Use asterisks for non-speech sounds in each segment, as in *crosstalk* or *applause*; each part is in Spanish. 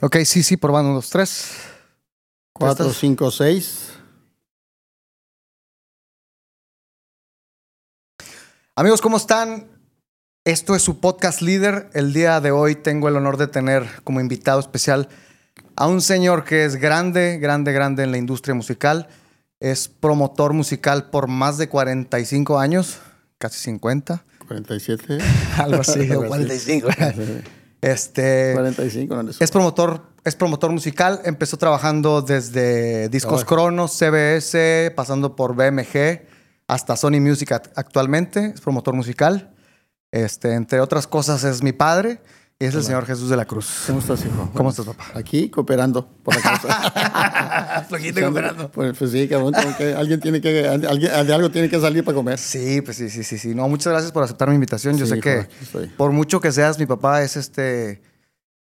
Ok, sí, sí, probando. Uno, dos, tres. 4, ¿Estás? 5, 6. Amigos, ¿cómo están? Esto es su podcast líder. El día de hoy tengo el honor de tener como invitado especial a un señor que es grande, grande, grande en la industria musical. Es promotor musical por más de 45 años, casi 50. 47. *laughs* Algo así, *laughs* o Algo así. 45. *laughs* Este, 45, no es promotor, es promotor musical. Empezó trabajando desde Discos. Cronos, CBS, pasando por BMG hasta Sony Music act- actualmente. Es promotor musical. Este, entre otras cosas, es mi padre es el señor Jesús de la Cruz. ¿Cómo estás, hijo? ¿Cómo estás, papá? Aquí cooperando por la causa. *laughs* Flojito cooperando. Pues, pues sí, cabrón, que alguien tiene que, alguien, de algo tiene que salir para comer. Sí, pues sí, sí, sí, sí. No, muchas gracias por aceptar mi invitación. Yo Sí, sé hijo, que estoy. por mucho que seas mi papá, es este.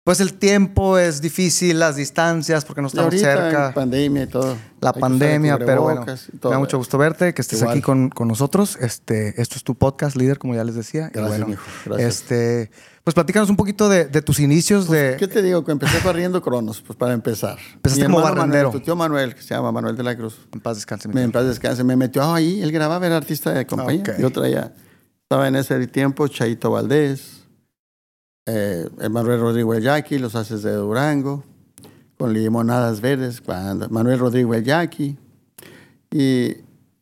Pues el tiempo es difícil, las distancias, porque no Y estamos ahorita, cerca. en pandemia y todo. la Hay pandemia, pero bueno, y me da mucho gusto verte, que estés Igual. aquí con, con nosotros. Este, esto es tu podcast, líder, como ya les decía. Y Gracias, bueno, mijo, gracias. Este, pues platícanos un poquito de, de tus inicios de. ¿Qué te digo? Que empecé barriendo cronos, pues para empezar. Empezaste Mi como barrendero. Manuel, tu tío Manuel, que se llama Manuel de la Cruz. En paz descanse. Me, en paz descanse, me metió ahí, él grababa, era artista de compañía. Ok. Yo traía, estaba en ese tiempo Chaito Valdés, eh, Manuel Rodríguez Yaqui, Los Haces de Durango, con Limonadas Verdes, Manuel Rodríguez Yaqui. Y,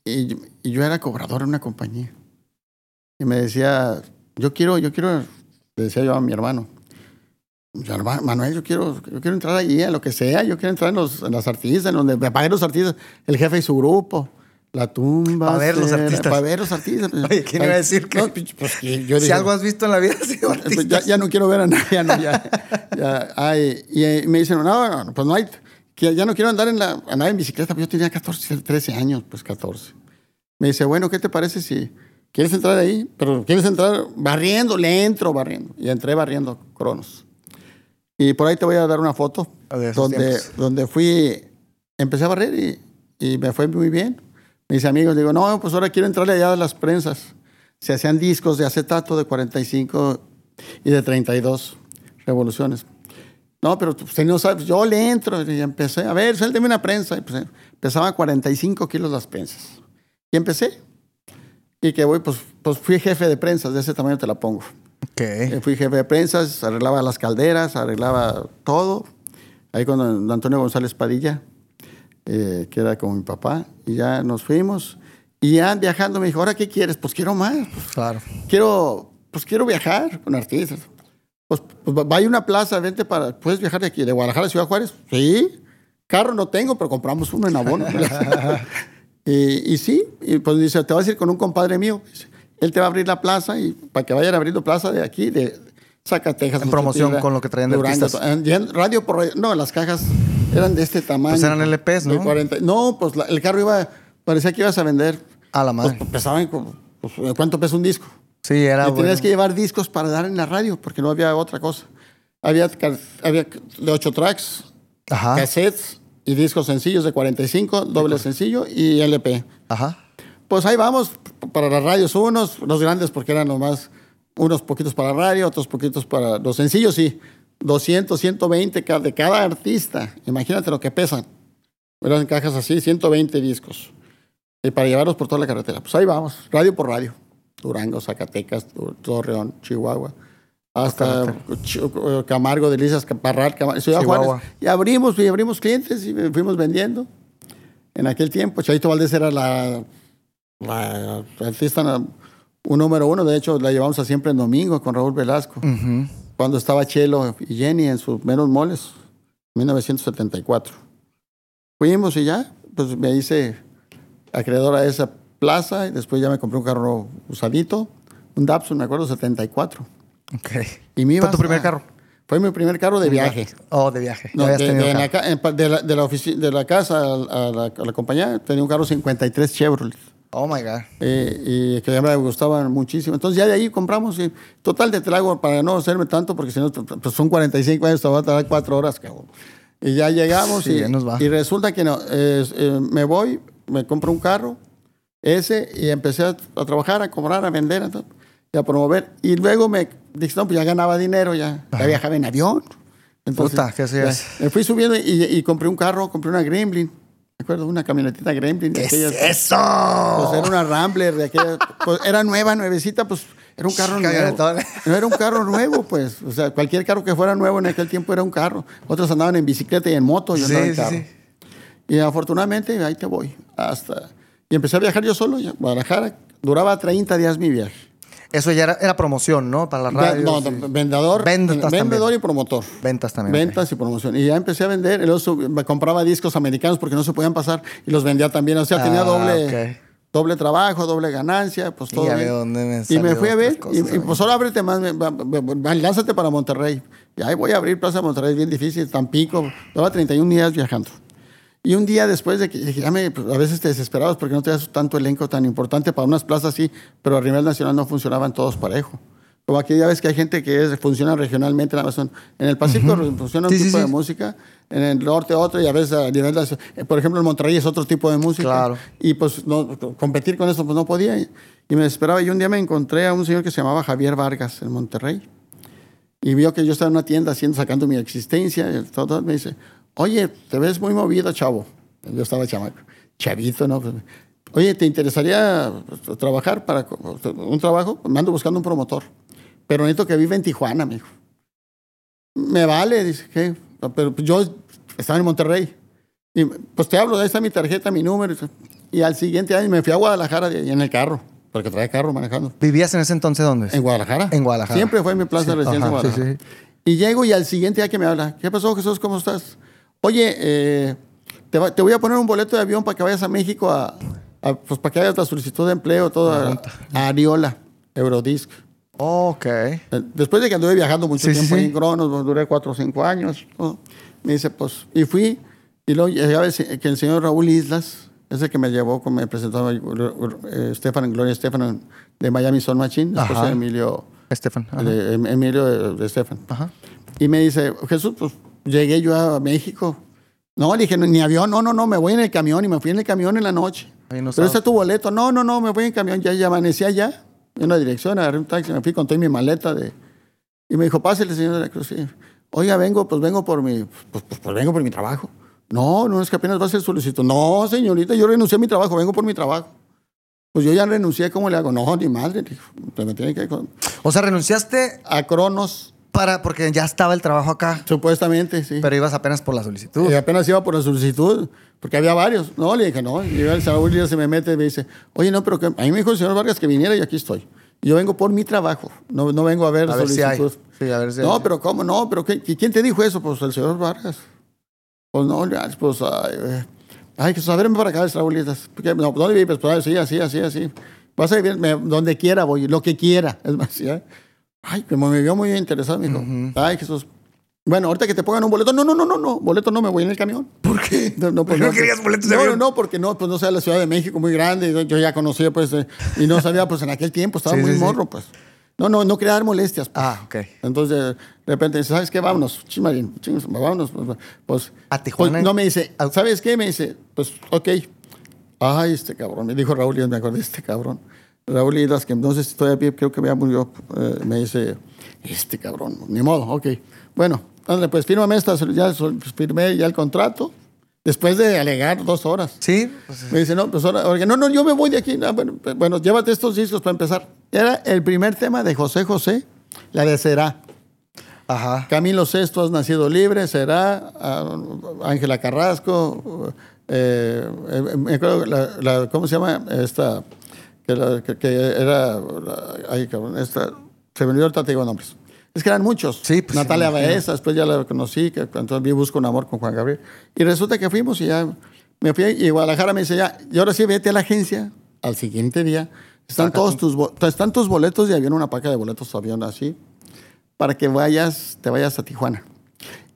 y, yo era cobrador en una compañía. Y me decía, yo quiero, yo quiero, le decía yo a mi hermano, "Ya, herma- Manuel, yo quiero, yo quiero entrar allí a lo que sea, yo quiero entrar en, los, en las artistas, en donde me paguen los artistas, el jefe y su grupo, la tumba. Pa' ver los artistas. Para ver los artistas. *laughs* Oye, ¿quién iba a decir que- No, pues, pues, que yo *laughs* si algo has visto en la vida, sido pues, ya, ya no quiero ver a nadie, ya no, ya, *laughs* ya, ay, y eh, me dicen, no, no, pues no hay, que ya no quiero andar en la, andar en bicicleta, pues yo tenía 14, 13 años, pues 14. Me dice, bueno, ¿qué te parece si quieres entrar ahí? Pero quieres entrar barriendo, le entro barriendo. Y entré barriendo cronos. Y por ahí te voy a dar una foto donde, tiempos. donde fui, empecé a barrer y, y me fue muy bien. Mis amigos, digo, no, pues ahora quiero entrarle allá a las prensas. Se hacían discos de acetato de 45 y de 32 revoluciones. No, pero usted no sabe, yo le entro y empecé, a ver, suélteme una prensa. Y pues, pesaban 45 kilos las prensas. Y empecé. Y que voy, pues, pues fui jefe de prensas, de ese tamaño te la pongo. Ok. Eh, Fui jefe de prensas, arreglaba las calderas, arreglaba todo. Ahí con don Antonio González Padilla, eh, que era como mi papá, y ya nos fuimos. Y ya viajando me dijo, ¿ahora qué quieres? Pues quiero más. Pues, Claro. quiero, pues quiero viajar con artistas. Pues, pues va- vaya a una plaza, vente para, ¿puedes viajar de aquí, de Guadalajara a Ciudad Juárez? Sí. Carro no tengo, pero compramos uno en abono. *laughs* *laughs* y, y sí, y pues dice, te vas a ir con un compadre mío. Él te va a abrir la plaza y para que vayan abriendo plaza de aquí, de Zacatecas. En promoción con lo que traían de Durango, artistas. radio por radio. No, las cajas eran de este tamaño. Pues eran LPs, ¿no? De 40 no, pues la- el carro iba, parecía que ibas a vender. A la madre. Pues, pesaban pues, ¿cuánto pesa un disco? Sí, era y bueno. tenías que llevar discos para dar en la radio, porque no había otra cosa. Había, había de 8 tracks, Ajá. cassettes y discos sencillos de 45, doble sencillo y LP. Ajá. Pues ahí vamos, para las radios unos, los grandes porque eran los más, unos poquitos para radio, otros poquitos para los sencillos, sí. 200, 120 ca- de cada artista. Imagínate lo que pesan. Eran cajas así, 120 discos. Y para llevarlos por toda la carretera. Pues ahí vamos, radio por radio. Durango, Zacatecas, Torreón, Chihuahua. Hasta Camargo, Delicias, Parral, Camar- Ciudad Chihuahua. Juárez. Y abrimos, y abrimos clientes y fuimos vendiendo. En aquel tiempo, Chaito Valdés era la, la artista un número uno. De hecho, la llevamos a siempre en domingo con Raúl Velasco. Ujú. Cuando estaba Chelo y Jenny en sus menos moles, 1974. Fuimos y ya, pues me hice acreedor a esa plaza y después ya me compré un carro usadito, un Datsun, me acuerdo, 74. Ok. Y me ¿Fue tu primer carro? Fue mi primer carro de viaje. Oh, de viaje. No, de, de la, carro. ca- en de la- de la de la casa la, a la- a la compañía tenía un carro 53 Chevrolet. Oh, my God. eh, y que ya me gustaban muchísimo. Entonces ya de ahí compramos. Y, total, de trago para no hacerme tanto, porque si no, pues son 45 años, te va a tardar cuatro horas, cabrón. Y ya llegamos Sí, y, ya nos va. y resulta que no, es, eh, me voy, me compro un carro, ese, y empecé a, a trabajar, a cobrar, a vender, a y a promover. Y luego me dije, no, pues ya ganaba dinero, ya, ya viajaba en avión. Puta, ¿qué hacías? Me fui subiendo y, y compré un carro, compré una Gremlin. ¿Me acuerdo? Una camionetita Gremlin. de ¿Qué aquellas- es eso? Pues era una Rambler de aquella. pues, era nueva, nuevecita, pues era un carro nuevo. No era un carro nuevo, pues. O sea, cualquier carro que fuera nuevo en aquel tiempo era un carro. Otros andaban en bicicleta y en moto, yo Sí, andaba en sí, carro. sí. Y afortunadamente ahí te voy. Hasta. Y empecé a viajar yo solo, ya, Guadalajara. Duraba 30 días mi viaje. Eso ya era, era promoción, ¿no? Para la radio. no, vendedor, Ventas vendedor y promotor. Ventas también. Ventas y promoción. Y ya empecé a vender. Y luego sub- me compraba discos americanos porque no se podían pasar y los vendía también. O sea, tenía Ah, doble, doble trabajo, doble ganancia, pues Y todo. ya bien. veo dónde me y me fui a ver. Y, y, pues ahora ábrete más, me- va- lánzate para Monterrey. Y ahí voy a abrir Plaza Monterrey, bien difícil, Tampico. Llevaba 31 días viajando. Y un día después de que ya me, pues, a veces te desesperabas porque no tenías tanto elenco tan importante para unas plazas sí, pero a nivel nacional no funcionaban todos parejo. Como aquí ya ves que hay gente que es- funciona regionalmente, nada más son- en el Pacífico funciona un Sí, tipo sí. de música, en el norte otro y a veces a nivel, nacio- eh, por ejemplo en Monterrey es otro tipo de música. Claro. Y pues no, competir con eso pues no podía y, y me desesperaba. Y un día me encontré a un señor que se llamaba Javier Vargas en Monterrey y vio que yo estaba en una tienda haciendo, sacando mi existencia. Y todo, me dice, oye, te ves muy movido, chavo. Yo estaba chamaco, chavito, ¿no? Oye, ¿te interesaría trabajar para un trabajo? Me ando buscando un promotor. Pero necesito que viva en Tijuana, me dijo. Me vale, dice, ¿qué? Pero pues, yo estaba en Monterrey. Y pues te hablo, ahí está mi tarjeta, mi número. Y al siguiente año me fui a Guadalajara de- en el carro, porque traía carro manejando. ¿Vivías en ese entonces dónde? En Guadalajara. En Guadalajara. Siempre fue mi plaza de residencia en Ajá, sí, Guadalajara. sí. Y llego y al siguiente día que me habla, ¿qué pasó Jesús? ¿Cómo estás? Oye, eh, te, va- te voy a poner un boleto de avión para que vayas a México a, a- pues para que hagas la solicitud de empleo, todo a, a Ariola, Eurodisc. Ok. Eh, Después de que anduve viajando mucho Sí, tiempo sí. en Cronos, duré cuatro o cinco años, me dice, pues, y fui, y luego ya ves que el señor Raúl Islas, ese que me llevó, me presentó eh, Estefan, Gloria Estefan de Miami Son Machine, esposa Ajá. de Emilio, Estefan. Em- Emilio de, de Estefan. Ajá. Y me dice, Jesús, pues llegué yo a México. No, le dije, ni avión, no, no, no, me voy en el camión y me fui en el camión en la noche. Ahí no Pero está tu boleto. No, no, no, me voy en camión, ya, ya amanecí allá, en una dirección, agarré un taxi, me fui con toda mi maleta de... Y me dijo, pásale, señor de la Cruz. Sí. Oiga, vengo, pues vengo por mi, pues, pues, pues, vengo por mi trabajo. No, no, es que apenas va a ser solicitud. No, señorita, yo renuncié a mi trabajo, vengo por mi trabajo. Pues yo ya renuncié, ¿cómo le hago? No, ni madre, pues me tiene que... con- O sea, renunciaste A Cronos, para porque ya estaba el trabajo acá, supuestamente, sí. pero ibas apenas por la solicitud. Y apenas iba por la solicitud, porque había varios. No, le dije, no. Y llega el Saúl y se me mete y me dice, oye, no, pero que, a mí me dijo el señor Vargas que viniera y aquí estoy. Yo vengo por mi trabajo, no, no vengo a ver A ver si hay. Sí, a ver si no, hay. pero ¿cómo? No, pero ¿qué? ¿Y ¿quién te dijo eso? Pues el señor Vargas. Pues no, pues, ay, eh, ay, que ver, ven para acá, Saúl. Porque, No, ¿dónde vives? Pues así, así, así, así. Vas a vivir me- donde quiera, voy, lo que quiera. Es más, ya. Ay, como me vio muy interesado, me dijo, ay, Jesús. Bueno, ahorita que te pongan un boleto, no, no, no, no, no, boleto no, me voy en el camión. ¿Por qué? No, no, ¿Por pues no no, querías boletos de no, avión? No, no, porque no, pues no sea la Ciudad de México muy grande, yo ya conocía, pues, eh, y no sabía, pues en aquel tiempo estaba Sí, muy sí, sí. morro, pues. No, no, no quería dar molestias. pues. Ah, ok. Entonces, de repente dice, ¿sabes qué? Vámonos, chimarín, vámonos. Pues, pues, ¿A Tijuana? pues, no, me dice, ¿sabes qué? Me dice, pues, ok. Ay, este cabrón, me dijo Raúl, y me acordé de este cabrón. Raúl Islas, que si todavía creo que ya murió, eh, me dice, este cabrón, ni modo, ok. Bueno, ándale, pues fírmame esta, ya sol- firmé ya el contrato, después de alegar dos horas. Sí, pues, Me dice, no, pues ahora, no, no, yo me voy de aquí. Ah, bueno, pues, bueno, llévate estos discos para empezar. Era el primer tema de José José, la de Será. ajá. Camilo Sesto, Has Nacido Libre, Será, ah, Ángela Carrasco, eh, eh, me acuerdo la, la- ¿cómo se llama? Esta, que, la- que- que era, la- ay, cabrón, esta, se me olvidó ahorita te digo nombres. Es que eran muchos. Sí, pues, Natalia me imagino. Baeza, después ya la conocí, que entonces vi Busco un Amor con Juan Gabriel. Y resulta que fuimos y ya me fui y Guadalajara me dice ya, y ahora sí vete a la agencia al siguiente día. Están todos tus, bo- están tus boletos de avión, una paca de boletos de avión así, para que vayas, te vayas a Tijuana.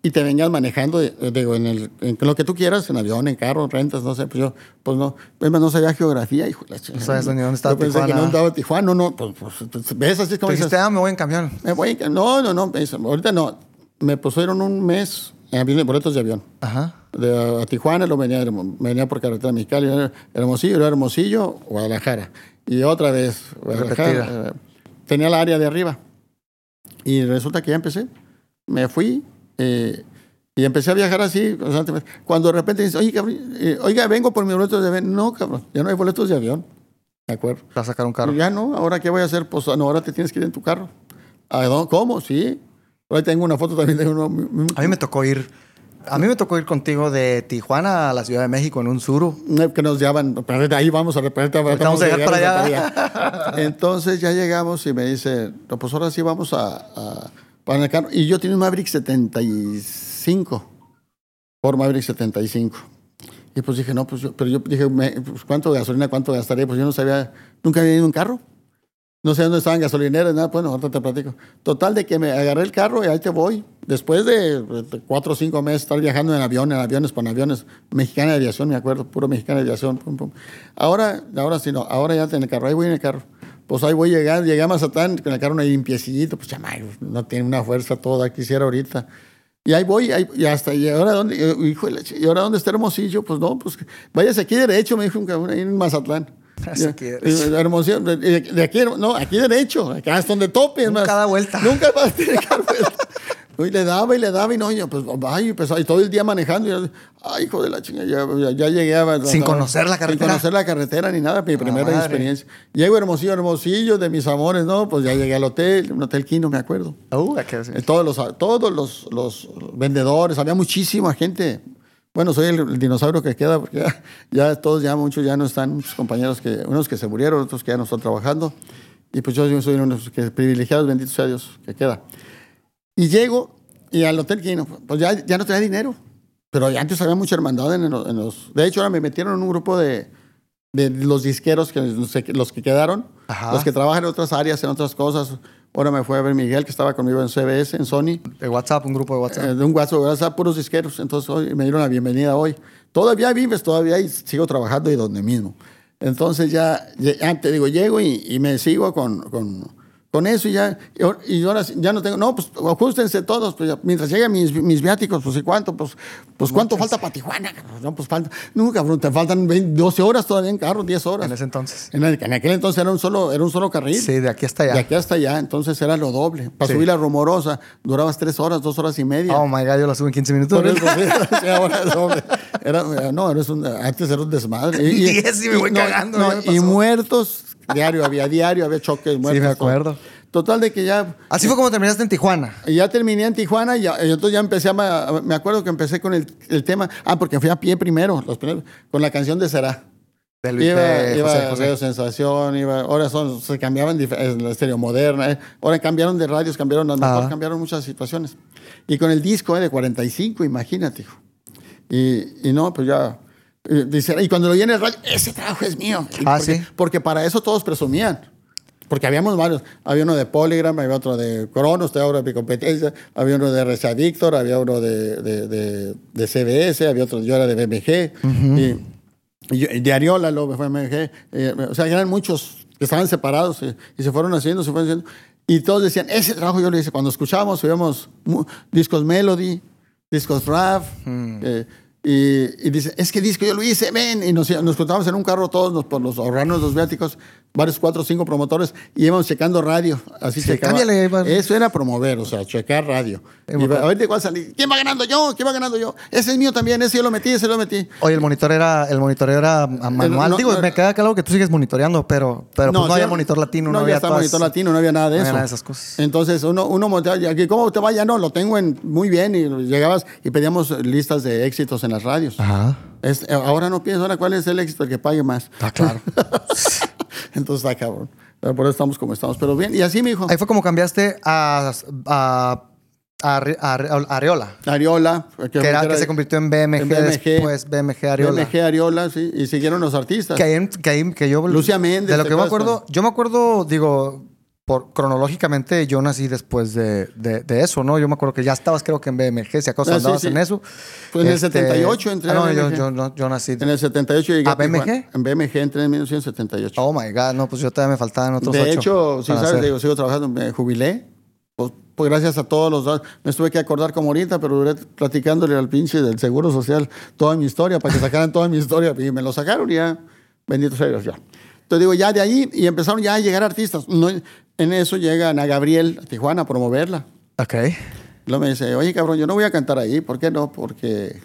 Y te vengas manejando, eh, digo, en, el, en lo que tú quieras, en avión, en carro, rentas, no sé, pues yo, pues no, es más, no sabía geografía, hijo. de La sabes ni dónde estaba Yo pensé que Tijuana. no estaba Tijuana, no, no, pues, pues, pues, ves así como Te dijiste, ah, me voy en camión. me voy, en- no, no, no, ahorita no, me pusieron un mes en avión, boletos de avión. Ajá. De, a Tijuana, lo venía, venía por carretera mexicana, era Hermosillo, era Hermosillo, Guadalajara. Y otra vez, Guadalajara. Eh, tenía la área de arriba. Y resulta que ya empecé. Me fui Eh, y empecé a viajar así constantemente. Cuando de repente dice, oye, cabrón, eh, oiga, vengo por mis boletos de avión. No, cabrón, ya no hay boletos de avión. ¿De acuerdo? Para sacar un carro. Ya no, ahora qué voy a hacer? Pues no, ahora te tienes que ir en tu carro. ¿A dónde? ¿Cómo? Sí. Ahí tengo una foto también de uno. A mí me tocó ir. A mí me tocó ir contigo de Tijuana a la Ciudad de México en un suru. Que nos llevan, pero de ahí vamos a repetir. Vamos a llegar para allá. *laughs* Entonces ya llegamos y me dice, no, pues ahora sí vamos a, a para el carro. Y yo tenía un Maverick 75, por Maverick 75. Y pues dije, no, pues yo, pero yo dije, me, pues, ¿cuánto gasolina, cuánto gastaré? Pues yo no sabía, nunca había ido en un carro. No sé dónde estaban gasolineras, nada, bueno, ahorita te platico. Total, de que me agarré el carro y ahí te voy. Después de, de cuatro o cinco meses estar viajando en avión, en aviones, con aviones, mexicana de aviación, me acuerdo, puro mexicana de aviación. Pum, pum. Ahora, ahora sí, no, ahora ya en el carro, ahí voy en el carro. Pues ahí voy a llegar, llegué a Mazatán con el carro ahí limpiecito, pues chamay, no tiene una fuerza toda, quisiera ahorita. Y ahí voy, ahí, y hasta, y ahora dónde, hijo, y ahora dónde está Hermosillo, pues no, pues váyase aquí derecho, me dijo un cabrón ahí en Mazatlán. *laughs* Aquí Hermosillo, de, de, aquí, no, aquí derecho, acá es donde tope. Nunca da vuelta. Nunca a *laughs* tener que dar vuelta. Y le daba y le daba y no, yo, pues, ay, pues, ahí todo el día manejando. Y yo, ay, hijo de la chinga, ya, ya, ya llegué a. Sin conocer la carretera. Sin conocer la carretera ni nada, mi primera madre. experiencia. Llego Hermosillo, Hermosillo, de mis amores, ¿no? Pues ya llegué al hotel, un hotel Quino, me acuerdo. Uh. Eh, Todos los, todos los, los vendedores, había muchísima gente. Bueno, soy el, el dinosaurio que queda, porque ya, ya todos, ya muchos ya no están, muchos compañeros que, unos que se murieron, otros que ya no están trabajando. Y pues yo soy uno de los que, privilegiados, bendito sea Dios, que queda. Y llego y al hotel Quino, pues ya, ya no tenía dinero. Pero antes había mucha hermandad en los, en los- De hecho, ahora me metieron en un grupo de, de los disqueros, que, los que- que quedaron, Ajá. los que trabajan en otras áreas, en otras cosas. Ahora me fue a ver Miguel, que estaba conmigo en CBS, en Sony. De WhatsApp, un grupo de WhatsApp. Eh, de un WhatsApp, WhatsApp, puros disqueros. Entonces hoy me dieron la bienvenida hoy. Todavía vives, todavía y sigo trabajando y donde mismo. Entonces ya, te digo, llego y, y me sigo con, con, con eso y ya, y ahora- y ya no tengo, no, pues ajustense todos, pues ya, mientras lleguen mis, mis viáticos, pues ¿y cuánto? Pues, pues ¿cuánto falta para Tijuana? No, pues falta, no, cabrón, te faltan 20, 12 horas todavía en carro, 10 horas. en ese entonces. En, el- en aquel entonces era un solo, era un solo carril. Sí, de aquí hasta allá. De aquí hasta allá, entonces era lo doble. Para Sí. subir la rumorosa, durabas tres horas, dos horas y media. Oh my God, yo la subo en 15 minutos. Por eso, *laughs* ahora es doble. Era, no, eres un, antes era un desmadre. *laughs* Diez y me voy no, cagando, no, y muertos, diario, había diario, había choques, muertos. me todo. acuerdo. Total de que ya, Así fue como terminaste en Tijuana. y ya terminé en Tijuana y, ya- y entonces ya empecé a, me acuerdo que empecé con el, el tema, ah, porque fui a pie primero, los primeros, con la canción de Será. De Luis Iba, de iba José José. Radio Sensación, iba, ahora son, se cambiaban en la estéreo moderna, eh. ahora cambiaron de radios, cambiaron las mejor, Ajá. cambiaron muchas situaciones. Y con el disco eh, de 45, imagínate, hijo. Y, y no, pues ya. Eh, y cuando lo oí en el radio, ese trabajo es mío. Y Ah, porque, ¿sí? Porque para eso todos presumían. Porque habíamos varios. Había uno de Polygram, había otro de Cronos, usted ahora mi competencia. Había uno de RCA Víctor, había uno de, de, de, de CBS, había otro, yo era de BMG. y, y yo- y de Ariola, luego fue BMG. eh, o sea, eran muchos que estaban separados eh, y se fueron haciendo, se fueron haciendo. Y todos decían, ese trabajo yo lo hice. Cuando escuchábamos, mu- discos Melody, discos rap. eh, y, y dice, es que disco yo lo hice, ven. Y nos, nos juntábamos en un carro todos nos, por los ahorrarnos los viáticos, varios, cuatro o cinco promotores, y íbamos checando radio. Así Sí, checaba. cámbiale. Eso era promover, o sea, checar radio. Sí, Y a ver de cuál salí. ¿Quién va ganando yo? ¿Quién va ganando yo? Ese es mío también, ese yo lo metí, ese lo metí. Oye, el monitor era, el monitoreo era manual. no, Digo, no, me queda claro que tú sigues monitoreando, pero, pero pues no, sí, había monitor latino, no, había todas- monitor latino, no había nada de no eso. había nada de esas cosas. Entonces, uno, uno montea, y aquí, ¿cómo te vaya? No, lo tengo en, muy bien. Y llegabas y pedíamos listas de éxitos en las radios. Ajá. Es- eh, ahora no pienso, ahora cuál es el éxito el que pague más. Está claro. *laughs* Entonces está cabrón. Pero por eso estamos como estamos. Pero bien, y así, mi hijo. Ahí fue como cambiaste a, a, a, Arre- a Arre- Ariola, Ariola, que, era, que se convirtió en BMG, en BMG. después, BMG Ariola. BMG Ariola, sí. Y siguieron los artistas. Que ahí, que ahí- que yo... Lucía Méndez, De lo ¿te que me acuerdo, yo me acuerdo, digo, por, cronológicamente yo nací después de, de, de eso, ¿no? Yo me acuerdo que ya estabas creo que en BMG, si acaso Ah, sí, andabas sí. en eso. Pues en el 78 entré ah, no, a yo, BMG. yo, no, yo nací... En el 78 llegué ¿A Tijuana. BMG? En BMG entré en 1978. Oh, my God. No, pues yo todavía me faltaban otros de ocho hecho, si para sabes, digo, sigo trabajando, me jubilé. Pues, pues gracias a todos los dos. Me estuve que acordar como ahorita, pero duré platicándole al pinche del Seguro Social toda mi historia, para que sacaran toda mi historia. Y me lo sacaron y ya, bendito sea Dios, ya. Entonces digo, ya de ahí, y empezaron ya a llegar artistas. No, en eso llega Ana Gabriel a Tijuana a promoverla. Ok. Luego me dice, oye, cabrón, yo no voy a cantar ahí. ¿Por qué no? Porque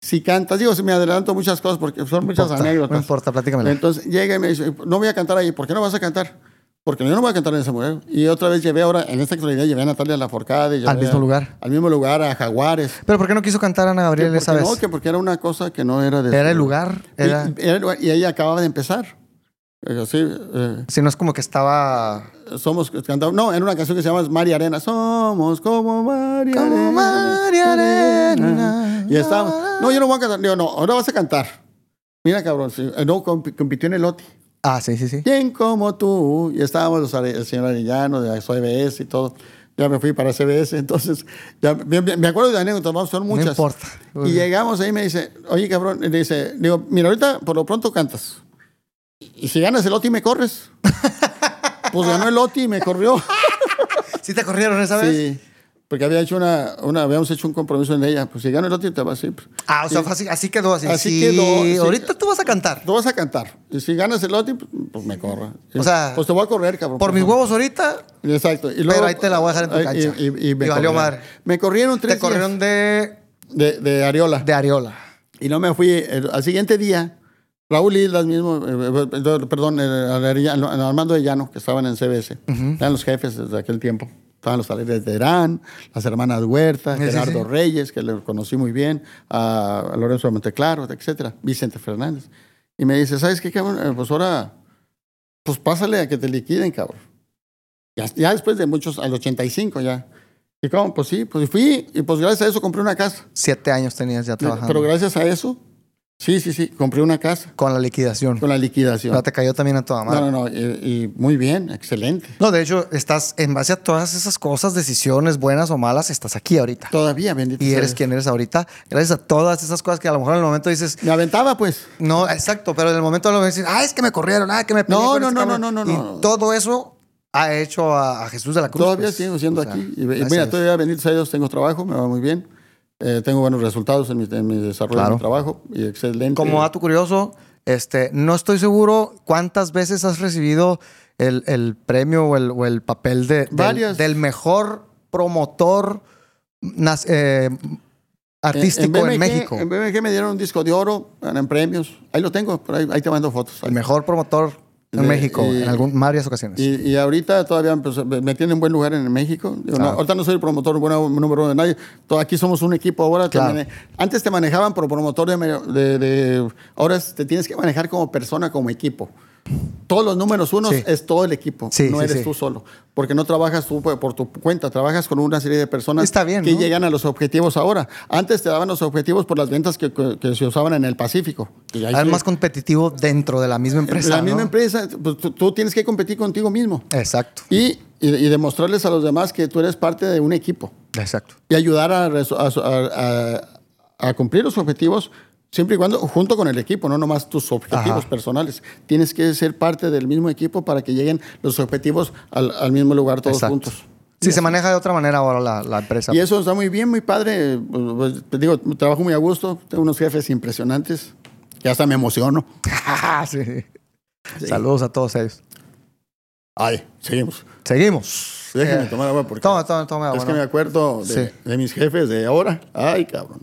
si cantas, digo, si me adelanto muchas cosas porque son muchas importa, anécdotas. No importa, platícamela. Entonces llega y me dice, no voy a cantar ahí. ¿Por qué no vas a cantar? Porque yo no voy a cantar en ese mujer. Y otra vez llevé ahora, en esta actualidad, llevé a Natalia Laforcade. Al mismo a- lugar. Al mismo lugar, a Jaguares. Pero ¿por qué no quiso cantar Ana Gabriel esa vez? no, que porque era una cosa que no era de... Era el lugar. Era... Y, era el lugar, y ella acababa de empezar. Eh, eh, Si no es como que estaba... somos cantamos, no, era una canción que se llama María Arena. Somos como María Como Arena. María Arena. Y estábamos, no, yo no voy a cantar. Digo, no, ahora vas a cantar. Mira, cabrón, eh, no, comp- compitió en el OTI. Ah, sí, sí, sí. ¿Quién como tú? Y estábamos los el señor Arellano de CBS y todo. Ya me fui para CBS, entonces, ya, me, acuerdo de anécdotas, son muchas. No importa. Y llegamos ahí y me dice, oye, cabrón, y dice, digo, mira, ahorita por lo pronto cantas. Y si ganas el OTI, me corres. *laughs* pues ganó el OTI y me corrió. *laughs* ¿Sí te corrieron esa vez? sí. Porque había hecho una, una, habíamos hecho un compromiso en ella. Pues si gano el OTI, te vas a ir. Ah, o sea, así, así quedó así. Así Sí, quedó, sí. Ahorita tú vas a cantar. Tú vas a cantar. Y si ganas el OTI, pues, pues me corra. O sea, pues te voy a correr, cabrón. Por mis huevos ahorita, Exacto. Y Pero ahí te la voy a dejar en tu cancha. Y, y- y me valió corrieron. madre. Me corrieron tres te corrieron de, de, de Ariola. de Ariola. Y no me fui. el- al siguiente día, Raúl Islas mismo, eh, eh, perdón, eh, Arellano- Armando de Llano, que estaban en CBS, eran los jefes desde aquel tiempo. Estaban los talleres de Herán, las hermanas Huerta, Sí, sí, Gerardo sí. Reyes, que le conocí muy bien, a, a Lorenzo de Monteclaro, etcétera, Vicente Fernández. Y me dice, ¿sabes qué, cabrón? Eh, Pues ahora, pues pásale a que te liquiden, cabrón. Ya, ya después de muchos, al 85 ya. ¿Y cómo? Pues sí, pues fui y pues gracias a eso compré una casa. Siete años tenías ya trabajando. Pero gracias a eso, sí, sí, sí, compré una casa con la liquidación. con la liquidación. Pero te cayó también a toda madre. No, no, no, y, y muy bien, excelente. No, de hecho, estás en base a todas esas cosas, decisiones buenas o malas, estás aquí ahorita. Todavía, bendito. Y eres quien eres ahorita, gracias a todas esas cosas que a lo mejor en el momento dices, Me aventaba, pues. no, exacto, pero en el momento lo dices, ah, es que me corrieron, ah, que me peleé No, no, este no, cabrón". no, no, no, no. todo eso ha hecho a, a Jesús de la Cruz. Todavía pues. sigo siendo O sea, aquí. Y, mira, todavía, bendito sea Dios, tengo trabajo, me va muy bien. Eh, tengo buenos resultados en mi, en mi desarrollo Claro. de mi trabajo y excelente. Como dato curioso, este, no estoy seguro cuántas veces has recibido el, el premio o el, o el papel de, del, mejor promotor nas- eh, artístico en, BMG México. En BMG me dieron un disco de oro, ganan premios. Ahí lo tengo, por ahí, ahí te mando fotos. el mejor promotor en De- México y- en algún, varias ocasiones. Y, y ahorita todavía pues, me tienen en buen lugar en México. No, ahorita no soy el promotor bueno, número uno de nadie. Todo- aquí somos un equipo ahora. te Claro. mane- antes te manejaban por promotor de, de- de- Ahora te tienes que manejar como persona, como equipo. Todos los números unos Sí. es todo el equipo. Sí, no sí, eres tú solo. Porque no trabajas tú por tu cuenta. Trabajas con una serie de personas Está bien, que ¿no? llegan a los objetivos ahora. Antes te daban los objetivos por las ventas que, que- que se usaban en el Pacífico. Sí- más competitivo dentro de la misma empresa. la misma empresa, pues, tú- tú tienes que competir contigo mismo. Exacto, Y, y, y demostrarles a los demás que tú eres parte de un equipo exacto. y ayudar a- a cumplir los objetivos siempre y cuando junto con el equipo, no nomás tus objetivos Ajá. personales. Tienes que ser parte del mismo equipo para que lleguen los objetivos al, al mismo lugar todos Exacto. juntos. Sí, se maneja de otra manera ahora la, la empresa. Y eso está muy bien, muy padre. Pues, te digo, trabajo muy a gusto. Tengo unos jefes impresionantes que hasta me emociono. *laughs* Sí. Saludos a todos ellos. Ay, seguimos. Seguimos. Déjenme Eh, tomar agua porque Toma, toma, toma. es agua, que ¿no? me acuerdo de, Sí. de mis jefes de ahora. Ay, cabrón.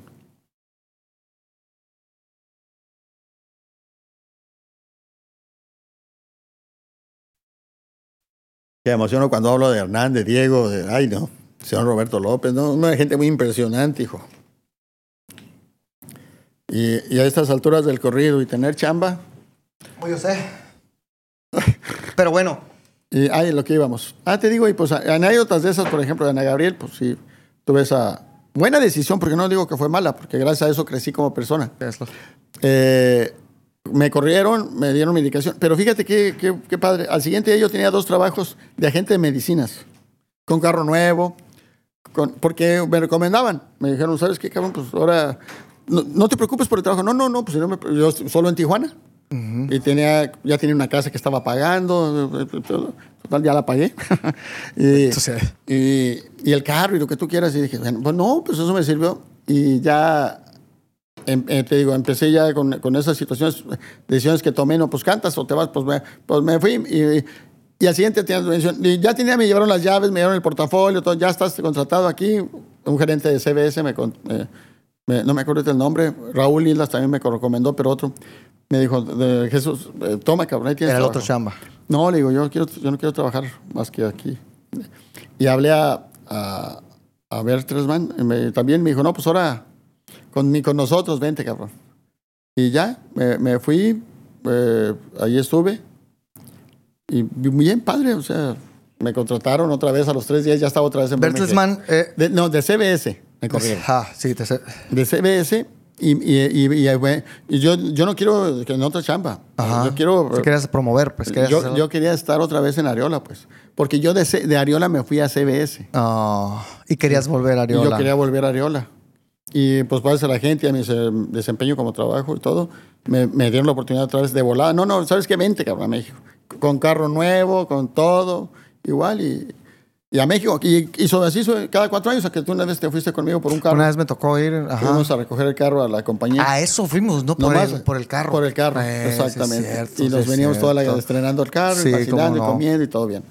Me emociono cuando hablo de Hernán, de Diego, de, ay no, señor Roberto López, no, una gente muy impresionante, hijo. Y, y a estas alturas del corrido y tener chamba, Oh, yo sé. Pero bueno, y ay, lo que íbamos. Ah, te digo, y pues anécdotas de esas, por ejemplo, de Ana Gabriel, pues sí, tuve esa buena decisión, porque no digo que fue mala, porque gracias a eso crecí como persona. Eh, me corrieron, me dieron medicación. Pero fíjate qué, qué, qué padre. Al siguiente día yo tenía dos trabajos de agente de medicinas. Con carro nuevo. Con, porque me recomendaban. Me dijeron, ¿sabes qué, cabrón? Pues ahora... No, no te preocupes por el trabajo. No, no, no. Pues yo, me- yo solo en Tijuana. Y tenía, ya tenía una casa que estaba pagando. Total, ya la pagué. *laughs* y, y, y el carro y lo que tú quieras. Y dije, bueno, pues no, pues eso me sirvió. Y ya, em- eh, te digo, empecé ya con, con esas situaciones, decisiones que tomé, no, pues cantas o te vas, pues me, pues me fui. Y, y al siguiente tenía- y ya tenía, me llevaron las llaves, me llevaron el portafolio, todo, ya estás contratado aquí, un gerente de CBS, me, eh, me- no me acuerdo del nombre, Raúl Islas también me recomendó, pero otro, me dijo, de Jesús, eh, toma cabrón, ahí tienes Era el otro trabajo". chamba. No, le digo, yo, quiero, yo no quiero trabajar más que aquí. Y hablé a, a, a Bertelsmann, y me- también me dijo, no, pues ahora con, con nosotros, vente, cabrón. Y ya, me, me fui, eh, ahí estuve, y bien padre, o sea, me contrataron otra vez a los tres días, ya estaba otra vez en. Bertelsmann. Eh, De- no, de CBS, me corrieron. ah, sí, te sé. De CBS, y, y, y, y, yo, yo no quiero que en otra chamba. Ajá. Yo quiero... Si querías promover, pues. querías Yo, yo quería estar otra vez en Ariola, pues. Porque yo de, de Ariola me fui a CBS. Ah, y querías volver a Y Ariola. yo quería volver a Ariola. Y pues para la gente, a mi se- desempeño como trabajo y todo, me, me dieron la oportunidad otra vez de volar. No, no, ¿sabes qué? Vente, cabrón, a México. Con carro nuevo, con todo, igual. Y, y a México. Y, y sobre así, cada cuatro años, a que tú una vez te fuiste conmigo por un carro. Una vez me tocó ir. Ajá. Fuimos a recoger el carro a la compañía. A eso fuimos, ¿no? Por, el, por el carro. Por el carro, Eh, sí exactamente. cierto, y nos sí veníamos toda la estrenando el carro, Sí, y vacilando, cómo y no. comiendo y todo bien.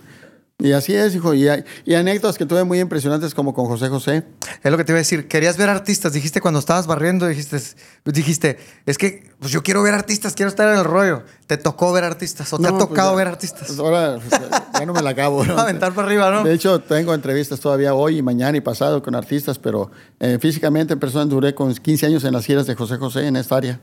Y así es, hijo. Y, hay- y anécdotas que tuve muy impresionantes como con José José. Es lo que te iba a decir. Querías ver artistas. Dijiste cuando estabas barriendo, dijiste, dijiste, es que pues yo quiero ver artistas, quiero estar en el rollo. ¿Te tocó ver artistas o te ha pues, tocado ya- ver artistas? pues, ahora pues, ya no me la acabo. ¿no? *laughs* Aventar para arriba, ¿no? De hecho, tengo entrevistas todavía hoy y mañana y pasado con artistas, pero eh, físicamente en persona duré con 15 años en las giras de José José en esta área.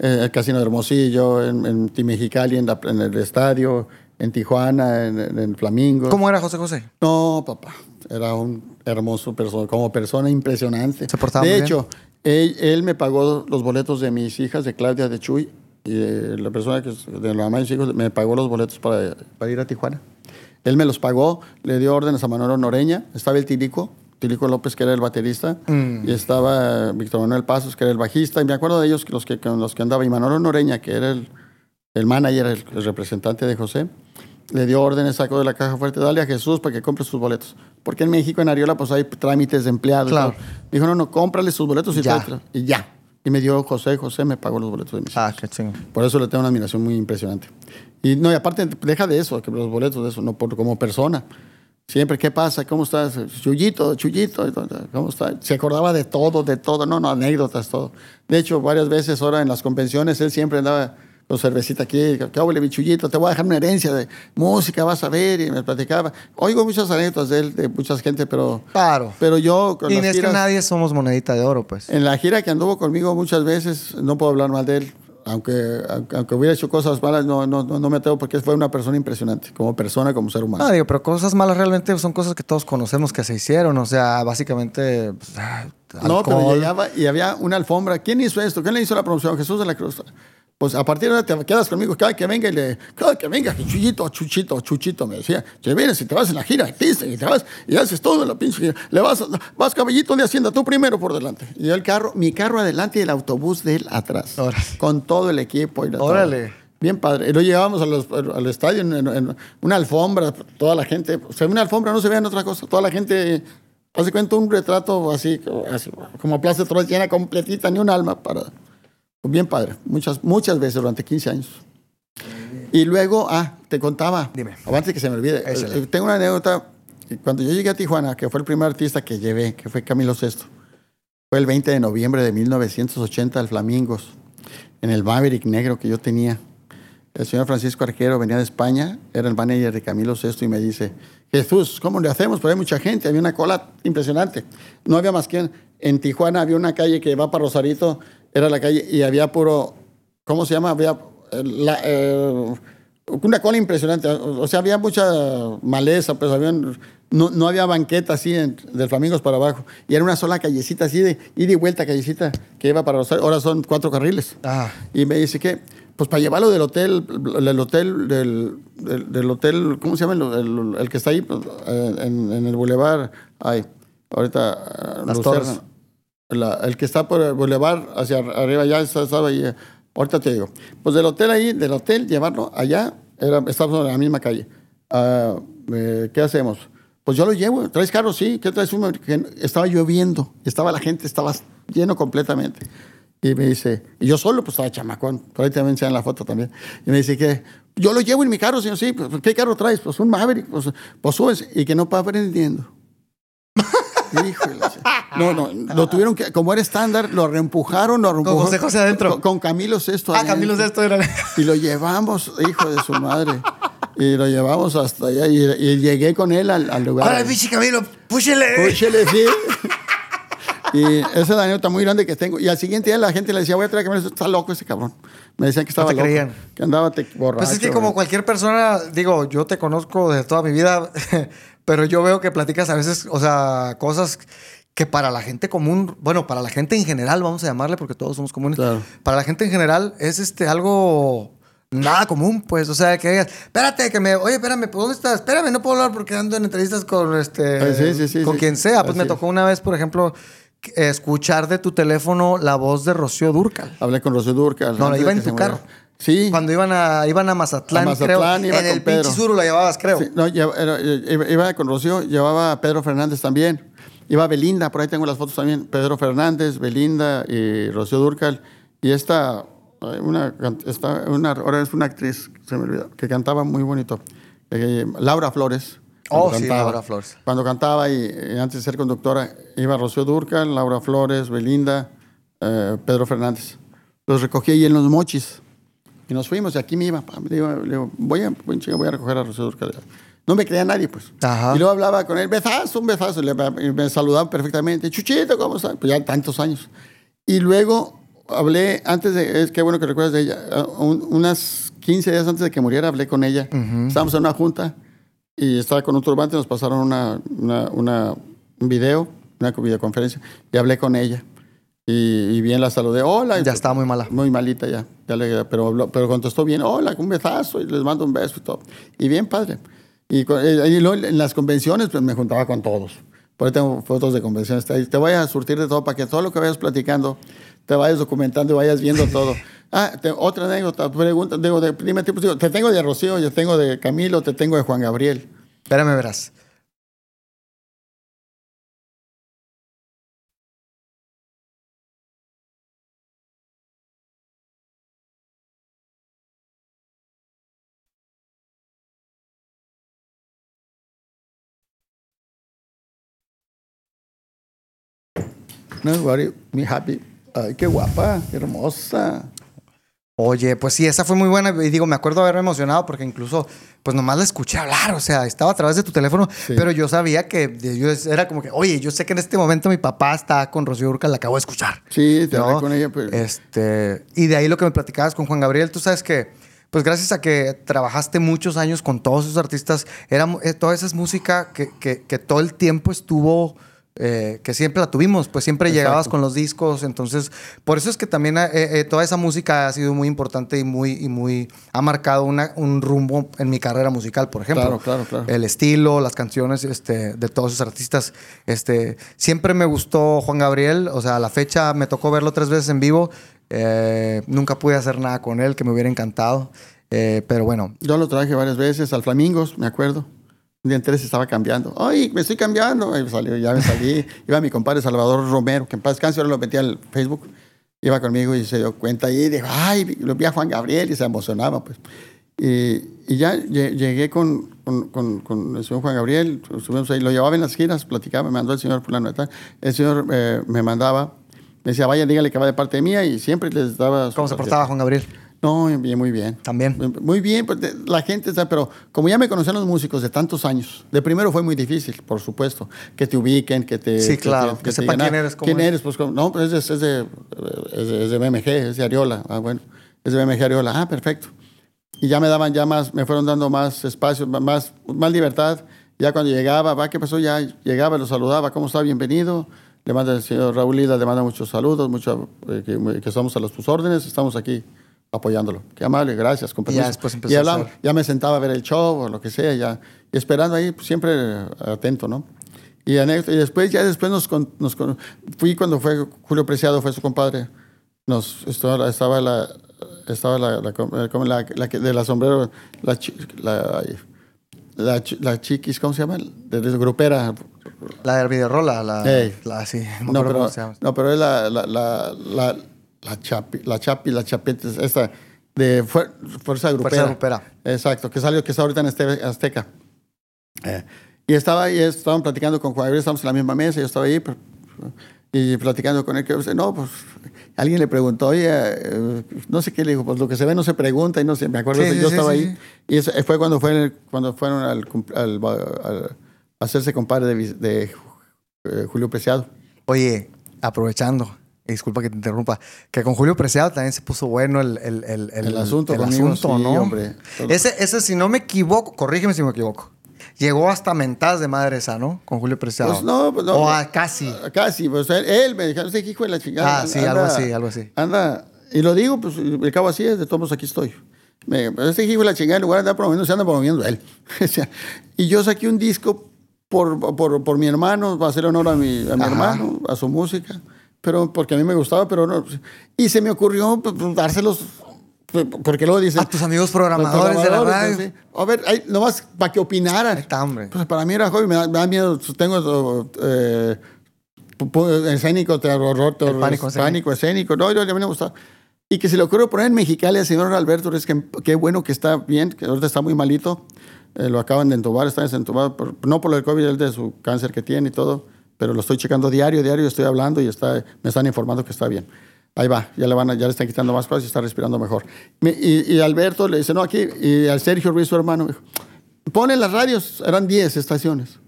Eh, el Casino de Hermosillo, en, en Timejicali, en, en el estadio, en Tijuana, en, en- Flamingo. ¿Cómo era José José? No, papá. Era un hermoso persona, como persona impresionante. Se portaba de muy hecho, él, él me pagó los boletos de mis hijas, de Claudia, de Chuy, y de la persona que de la mamá de mis hijos, me pagó los boletos para, para ir a Tijuana. Él me los pagó, le dio órdenes a Manuel Noreña, estaba el Tilico, Tilico López, que era el baterista, y estaba Víctor Manuel Pasos, que era el bajista, y me acuerdo de ellos, los que, con los que andaba, y Manuel Noreña, que era el, el manager, el, el representante de José, le dio órdenes, sacó de la caja fuerte, dale a Jesús para que compre sus boletos. Porque en México, en Ariola, pues hay trámites de empleados. Claro. Dijo, no, no, cómprale sus boletos y Ya. Y ya. Y me dio José, José me pagó los boletos de mis Ah, qué chingo. Por eso le tengo una admiración muy impresionante. Y no, y aparte, deja de eso, que los boletos de eso, no por, como persona. Siempre, ¿qué pasa? ¿Cómo estás? Chuyito, Chuyito, ¿cómo está? Se acordaba de todo, de todo, no, no, anécdotas, todo. De hecho, varias veces ahora en las convenciones, él siempre andaba con cervecita aquí, ¿qué hago, mi Chuyito? Te voy a dejar una herencia de música, vas a ver, y me platicaba. Oigo muchas anécdotas de él, de mucha gente, pero, Claro. pero yo con Y las es que nadie somos monedita de oro, pues. en la gira que anduvo conmigo muchas veces, no puedo hablar mal de él, aunque, aunque, hubiera hecho cosas malas, no, no, no, no me atrevo porque fue una persona impresionante, como persona, como ser humano. No, digo, pero cosas malas realmente son cosas que todos conocemos que se hicieron. O sea, básicamente. pues, no, pero llegaba y había una alfombra. ¿Quién hizo esto? ¿Quién le hizo la promoción? Jesús de la Cruz. Pues a partir de ahora te quedas conmigo, cada que venga y le, cada que venga, Chuchito, Chuchito, Chuchito, me decía, te vienes y te vas en la gira, y te vas y haces todo en la pinche gira. Le vas, vas caballito de Hacienda, tú primero por delante. Y yo el carro, mi carro adelante y el autobús de él atrás. Órale. Con todo el equipo. Y la- Órale. Bien padre. Y lo llevábamos a los- al estadio en, en- en una alfombra, toda la gente. O sea, una alfombra, no se vean otra cosa. Toda la gente, hace cuenta un retrato así, así, como Plaza Toros llena completita, ni un alma para. Bien padre. Muchas, muchas veces durante 15 años. Y luego, ah, te contaba. Dime. Antes que se me olvide. Échale. eh, Tengo una anécdota. Cuando yo llegué a Tijuana, que fue el primer artista que llevé, que fue Camilo Sesto, fue el 20 de noviembre de 1980 al Flamingos, en el Maverick negro que yo tenía. El señor Francisco Arquero venía de España, era el manager de Camilo Sesto y me dice, Jesús, ¿cómo le hacemos? Pero hay mucha gente, había una cola impresionante. No había más que en, en Tijuana, había una calle que va para Rosarito, era la calle, y había puro, ¿cómo se llama? Había eh, la, eh, una cola impresionante. O sea, había mucha maleza, pues había, no, no había banqueta así en- del Flamingos para abajo. Y era una sola callecita así de ida y vuelta, callecita que iba para Rosario. Ahora son cuatro carriles. Ah. Y me dice que, pues para llevarlo del hotel, del hotel, del, del, del hotel, ¿cómo se llama? El, el- el que está ahí pues, eh, en, en el bulevar. Ay, ahorita. Las Lucerna. Torres. La- el que está por el bulevar hacia arriba, está- estaba ahí. eh, Ahorita te digo. Pues del hotel ahí, del hotel, llevarlo allá, era, estábamos en la misma calle. Ah, eh, ¿Qué hacemos? Pues yo lo llevo. ¿Traes carro? Sí. ¿Qué traes? Estaba lloviendo. Estaba la gente, estaba lleno completamente. Y me dice, y yo solo, pues estaba chamacón. Por ahí también en la foto también. Y me dice que yo lo llevo en mi carro, señor. Sí, pues, ¿qué carro traes? Pues un Maverick. Pues, pues subes y que no va aprendiendo. *laughs* Híjole. No, no, lo tuvieron que, como era estándar, lo reempujaron, lo reempujaron. José José adentro. Con, con Camilo Sesto Ah, Camilo. Sesto era. Y lo llevamos, hijo de su madre. Y lo llevamos hasta allá y, y llegué con él al, al lugar. Ahora, pinche Camilo, púchele. Púchele, sí. Y esa es la anécdota muy grande que tengo. Y al siguiente día la gente le decía, voy a traer a Camilo, está loco ese cabrón. Me decían que estaba te loco. creían. Que andaba te, borracho. Pues es que como cualquier persona, digo, yo te conozco de toda mi vida, *laughs* pero yo veo que platicas a veces, o sea, cosas que para la gente común, bueno, para la gente en general, vamos a llamarle, porque todos somos comunes, Claro. para la gente en general es este algo nada común, pues, o sea, que digas, espérate, que me, oye, espérame, ¿por ¿dónde estás? Espérame, no puedo hablar porque ando en entrevistas con este, Eh, sí, sí, sí, con quien sea. Pues Así me tocó una vez, por ejemplo, escuchar de tu teléfono la voz de Rocío Durcal. Hablé con Rocío Durcal. No, antes iba en tu muriera. Sí. Cuando iban a, iban a Mazatlán, A Mazatlán, creo. iba en con el pinche Pedro. suru la llevabas, creo. Sí, no, era- iba, iba con Rocío, llevaba a Pedro Fernández también. Iba Belinda, por ahí tengo las fotos también. Pedro Fernández, Belinda y Rocío Durcal. Y esta, ay, una, esta, una, ahora es una actriz, se me olvidó, que cantaba muy bonito. Eh, Laura Flores. Oh, sí, Laura Flores. Cuando cantaba y, y antes de ser conductora, iba Rocío Durcal, Laura Flores, Belinda, eh, Pedro Fernández. Los recogí ahí en los mochis. Y nos fuimos, y aquí me iba. Le digo, voy, a, voy, a recoger a Rocío Durcal. No me creía nadie, pues. Ajá. Y luego hablaba con él, besazo, un besazo. le- me saludaban perfectamente. Chuchito, ¿cómo estás? Pues ya tantos años. Y luego hablé, antes de, es que bueno que recuerdas de ella, ah, un- unas 15 días antes de que muriera, hablé con ella. Estábamos en una junta y estaba con un turbante, nos pasaron una, una, una- un video, una videoconferencia, y hablé con ella. Y, y bien la saludé, hola. Ya estaba muy mala. Muy malita ya, ya le- pero, pero contestó bien, hola, un besazo, y les mando un beso y todo. Y bien padre. Y, con- eh, y luego en las convenciones pues me juntaba con todos. Por ahí tengo fotos de convenciones. Te, te voy a surtir de todo para que todo lo que vayas platicando te vayas documentando y vayas viendo todo. *laughs* Ah, te- otra anécdota, pregunta, digo, de, tipos, digo, te tengo de Rocío, yo tengo de Camilo, te tengo de Juan Gabriel. Espérame, verás. No, worry, me happy. Ay, qué guapa, qué hermosa. Oye, pues sí, esa fue muy buena. Y digo, me acuerdo haberme emocionado porque incluso, pues nomás la escuché hablar. O sea, estaba a través de tu teléfono, Sí. pero yo sabía que yo era como que, oye, yo sé que en este momento mi papá está con Rocío Urca, la acabo de escuchar. Sí, te ¿no? hablé con ella, pero Este, y de ahí lo que me platicabas con Juan Gabriel, tú sabes que, pues gracias a que trabajaste muchos años con todos esos artistas, era, eh, toda esa es música que, que- que todo el tiempo estuvo, eh, que siempre la tuvimos, pues siempre Exacto. llegabas con los discos, entonces, por eso es que también eh, eh, toda esa música ha sido muy importante y muy, y muy, ha marcado una- un rumbo en mi carrera musical, por ejemplo. Claro, claro, claro. El estilo, las canciones este, de todos esos artistas. Este, siempre me gustó Juan Gabriel, o sea, a la fecha me tocó verlo tres veces en vivo. Eh, nunca pude hacer nada con él, que me hubiera encantado. Eh, pero bueno, yo lo traje varias veces al Flamingos, me acuerdo. Un día entero se estaba cambiando. ¡Ay, me estoy cambiando! Ahí salió, ya me salí. *laughs* Iba mi compadre Salvador Romero, que en paz descanse, ahora lo metí al Facebook. Iba conmigo y se dio cuenta y dijo, ¡ay! Lo vi a Juan Gabriel y se emocionaba, pues. Y, y ya lle- llegué con, con, con- con el señor Juan Gabriel, estuvimos ahí, lo llevaba en las giras, platicaba, me mandó el señor fulano de tal. El señor eh, me mandaba, me decía, vaya, dígale que va de parte mía y siempre les daba... ¿cómo se portaba Juan Gabriel? No, bien, muy bien. También. Muy bien, pues, la gente, sabe, pero como ya me conocían los músicos de tantos años, de primero fue muy difícil, por supuesto, que te ubiquen, que te... Sí, claro, que te sepan digan, quién ah, eres, cómo ¿Quién es. eres? Pues, no, pues es de, es, de, es, de, es de BMG, es de Ariola. Ah, bueno, es de BMG Ariola. Ah, perfecto. Y ya me daban ya más, me fueron dando más espacio, más, más libertad. Ya cuando llegaba, va, ¿qué pasó? Ya llegaba, lo saludaba, ¿cómo está? Bienvenido. Le manda el señor Raúl Lida, le manda muchos saludos, mucho, eh, que, que estamos a las tus órdenes, estamos aquí apoyándolo. Qué amable, gracias, con ya después empezó Y a ya me sentaba a ver el show o lo que sea, ya, y esperando ahí, pues, siempre atento, ¿no? Y, y después, ya después nos, nos fui cuando fue Julio Preciado, fue su compadre, nos, estaba, estaba la, estaba la, la, la- de la sombrero, la, la, la, chi- la chiquis, ¿cómo se llama? De, de grupera. La del videorola, la, Ey. la sí, no, pero, no, pero es la, la, la, la, chapi, la chapi, la chapete, esta de fuer- fuerza grupera. Grupera. Exacto, que salió, que está ahorita en este Azteca. Eh, Y estaba ahí, estaban platicando con Juan Gabriel, estábamos en la misma mesa, yo estaba ahí y platicando con él, que no, pues alguien le preguntó, oye, eh, no sé qué le dijo, pues lo que se ve no se pregunta y no sé, me acuerdo, Sí, sí, yo sí, estaba ahí. Y eso fue cuando, fue, cuando fueron al, al- al- hacerse compadre de, de, eh, Julio Preciado. Oye, aprovechando, disculpa que te interrumpa, que con Julio Preciado también se puso bueno el, el, el, El asunto el conmigo, asunto, sí, ¿no? hombre. Ese, ese, si no me equivoco, corrígeme si me equivoco, llegó hasta mentadas de madre esa, ¿no? Con Julio Preciado. Pues no, pues no. O a casi. Casi, pues él, él me dijo, ese hijo de la chingada. Ah, sí, algo así, algo así. Anda, y lo digo, pues me acabo así, de todos aquí estoy. Me, pues, ese hijo de la chingada, en lugar de andar promoviendo, se anda promoviendo él. *laughs* Y yo saqué un disco por, por, por mi hermano, para hacer honor a mi, a mi hermano, a su música, pero porque a mí me gustaba, pero no. Y se me ocurrió pues, pues, dárselos, pues, porque luego dice. A tus amigos programadores, de la radio. sí. A ver, nomás para que opinaran. Está, hombre. Pues para mí era joven, me da, me da miedo. Tengo eh, escénico, terror, terror, pánico escénico. pánico escénico. No, no, a mí me gustaba. Y que se le ocurrió poner en Mexicali al señor Alberto, es que qué bueno que está bien, que ahorita está muy malito. Eh, lo acaban de entubar, está desentubado, por- no por el COVID, el de su cáncer que tiene y todo, pero lo estoy checando diario, diario, estoy hablando y está, me están informando que está bien. Ahí va, ya le, van a- ya le están quitando más cosas y está respirando mejor. Me- y, y Alberto le dice, no, aquí, y al Sergio Ruiz, su hermano, dijo, pone las radios, eran 10 estaciones.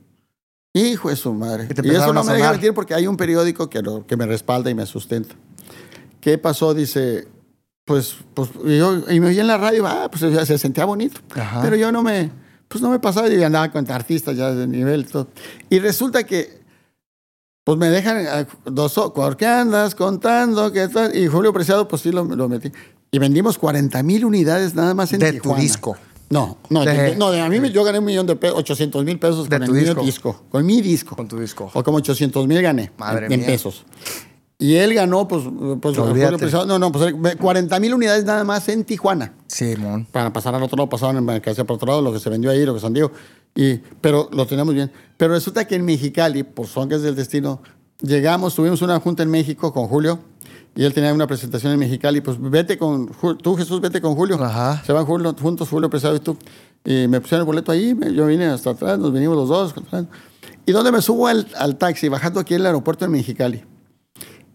Hijo de su madre. Y Y, eso no me deja mentir porque hay un periódico que, lo- que me respalda y me sustenta. ¿Qué pasó? Dice, pues, pues y yo, y me oí en la radio, ah, pues ya se sentía bonito. Ajá. Pero yo no me, pues no me pasaba, yo andaba con artistas ya de nivel y todo. Y resulta que, pues me dejan eh, dos, ¿por qué andas contando? ¿Qué tal? Y Julio Preciado, pues sí lo, lo metí. Y vendimos 40 mil unidades nada más en De tu Tijuana. disco. No, no, De- de- no, de- a mí yo gané un millón de pesos, 800 mil pesos De con tu el disco. Con mi disco. Con tu disco. O como 800 mil gané Madre en, en mía. pesos. Y él ganó, pues, pues. Julio Preciado- no, no, pues 40 mil unidades nada más en Tijuana. Simón. Para pasar al otro lado, pasaban en mercancía por otro lado, lo que se vendió ahí, lo que San Diego. Y, pero lo teníamos bien. Pero resulta que en Mexicali, por son que es del destino, llegamos, tuvimos una junta en México con Julio. Y él tenía una presentación en Mexicali. Pues vete con, tú Jesús, vete con Julio. Ajá. Se van Julio- juntos, Julio Preciado y tú. Y me pusieron el boleto ahí, yo vine hasta atrás, nos vinimos los dos. ¿Y dónde me subo al, al taxi? Bajando aquí en el aeropuerto de Mexicali.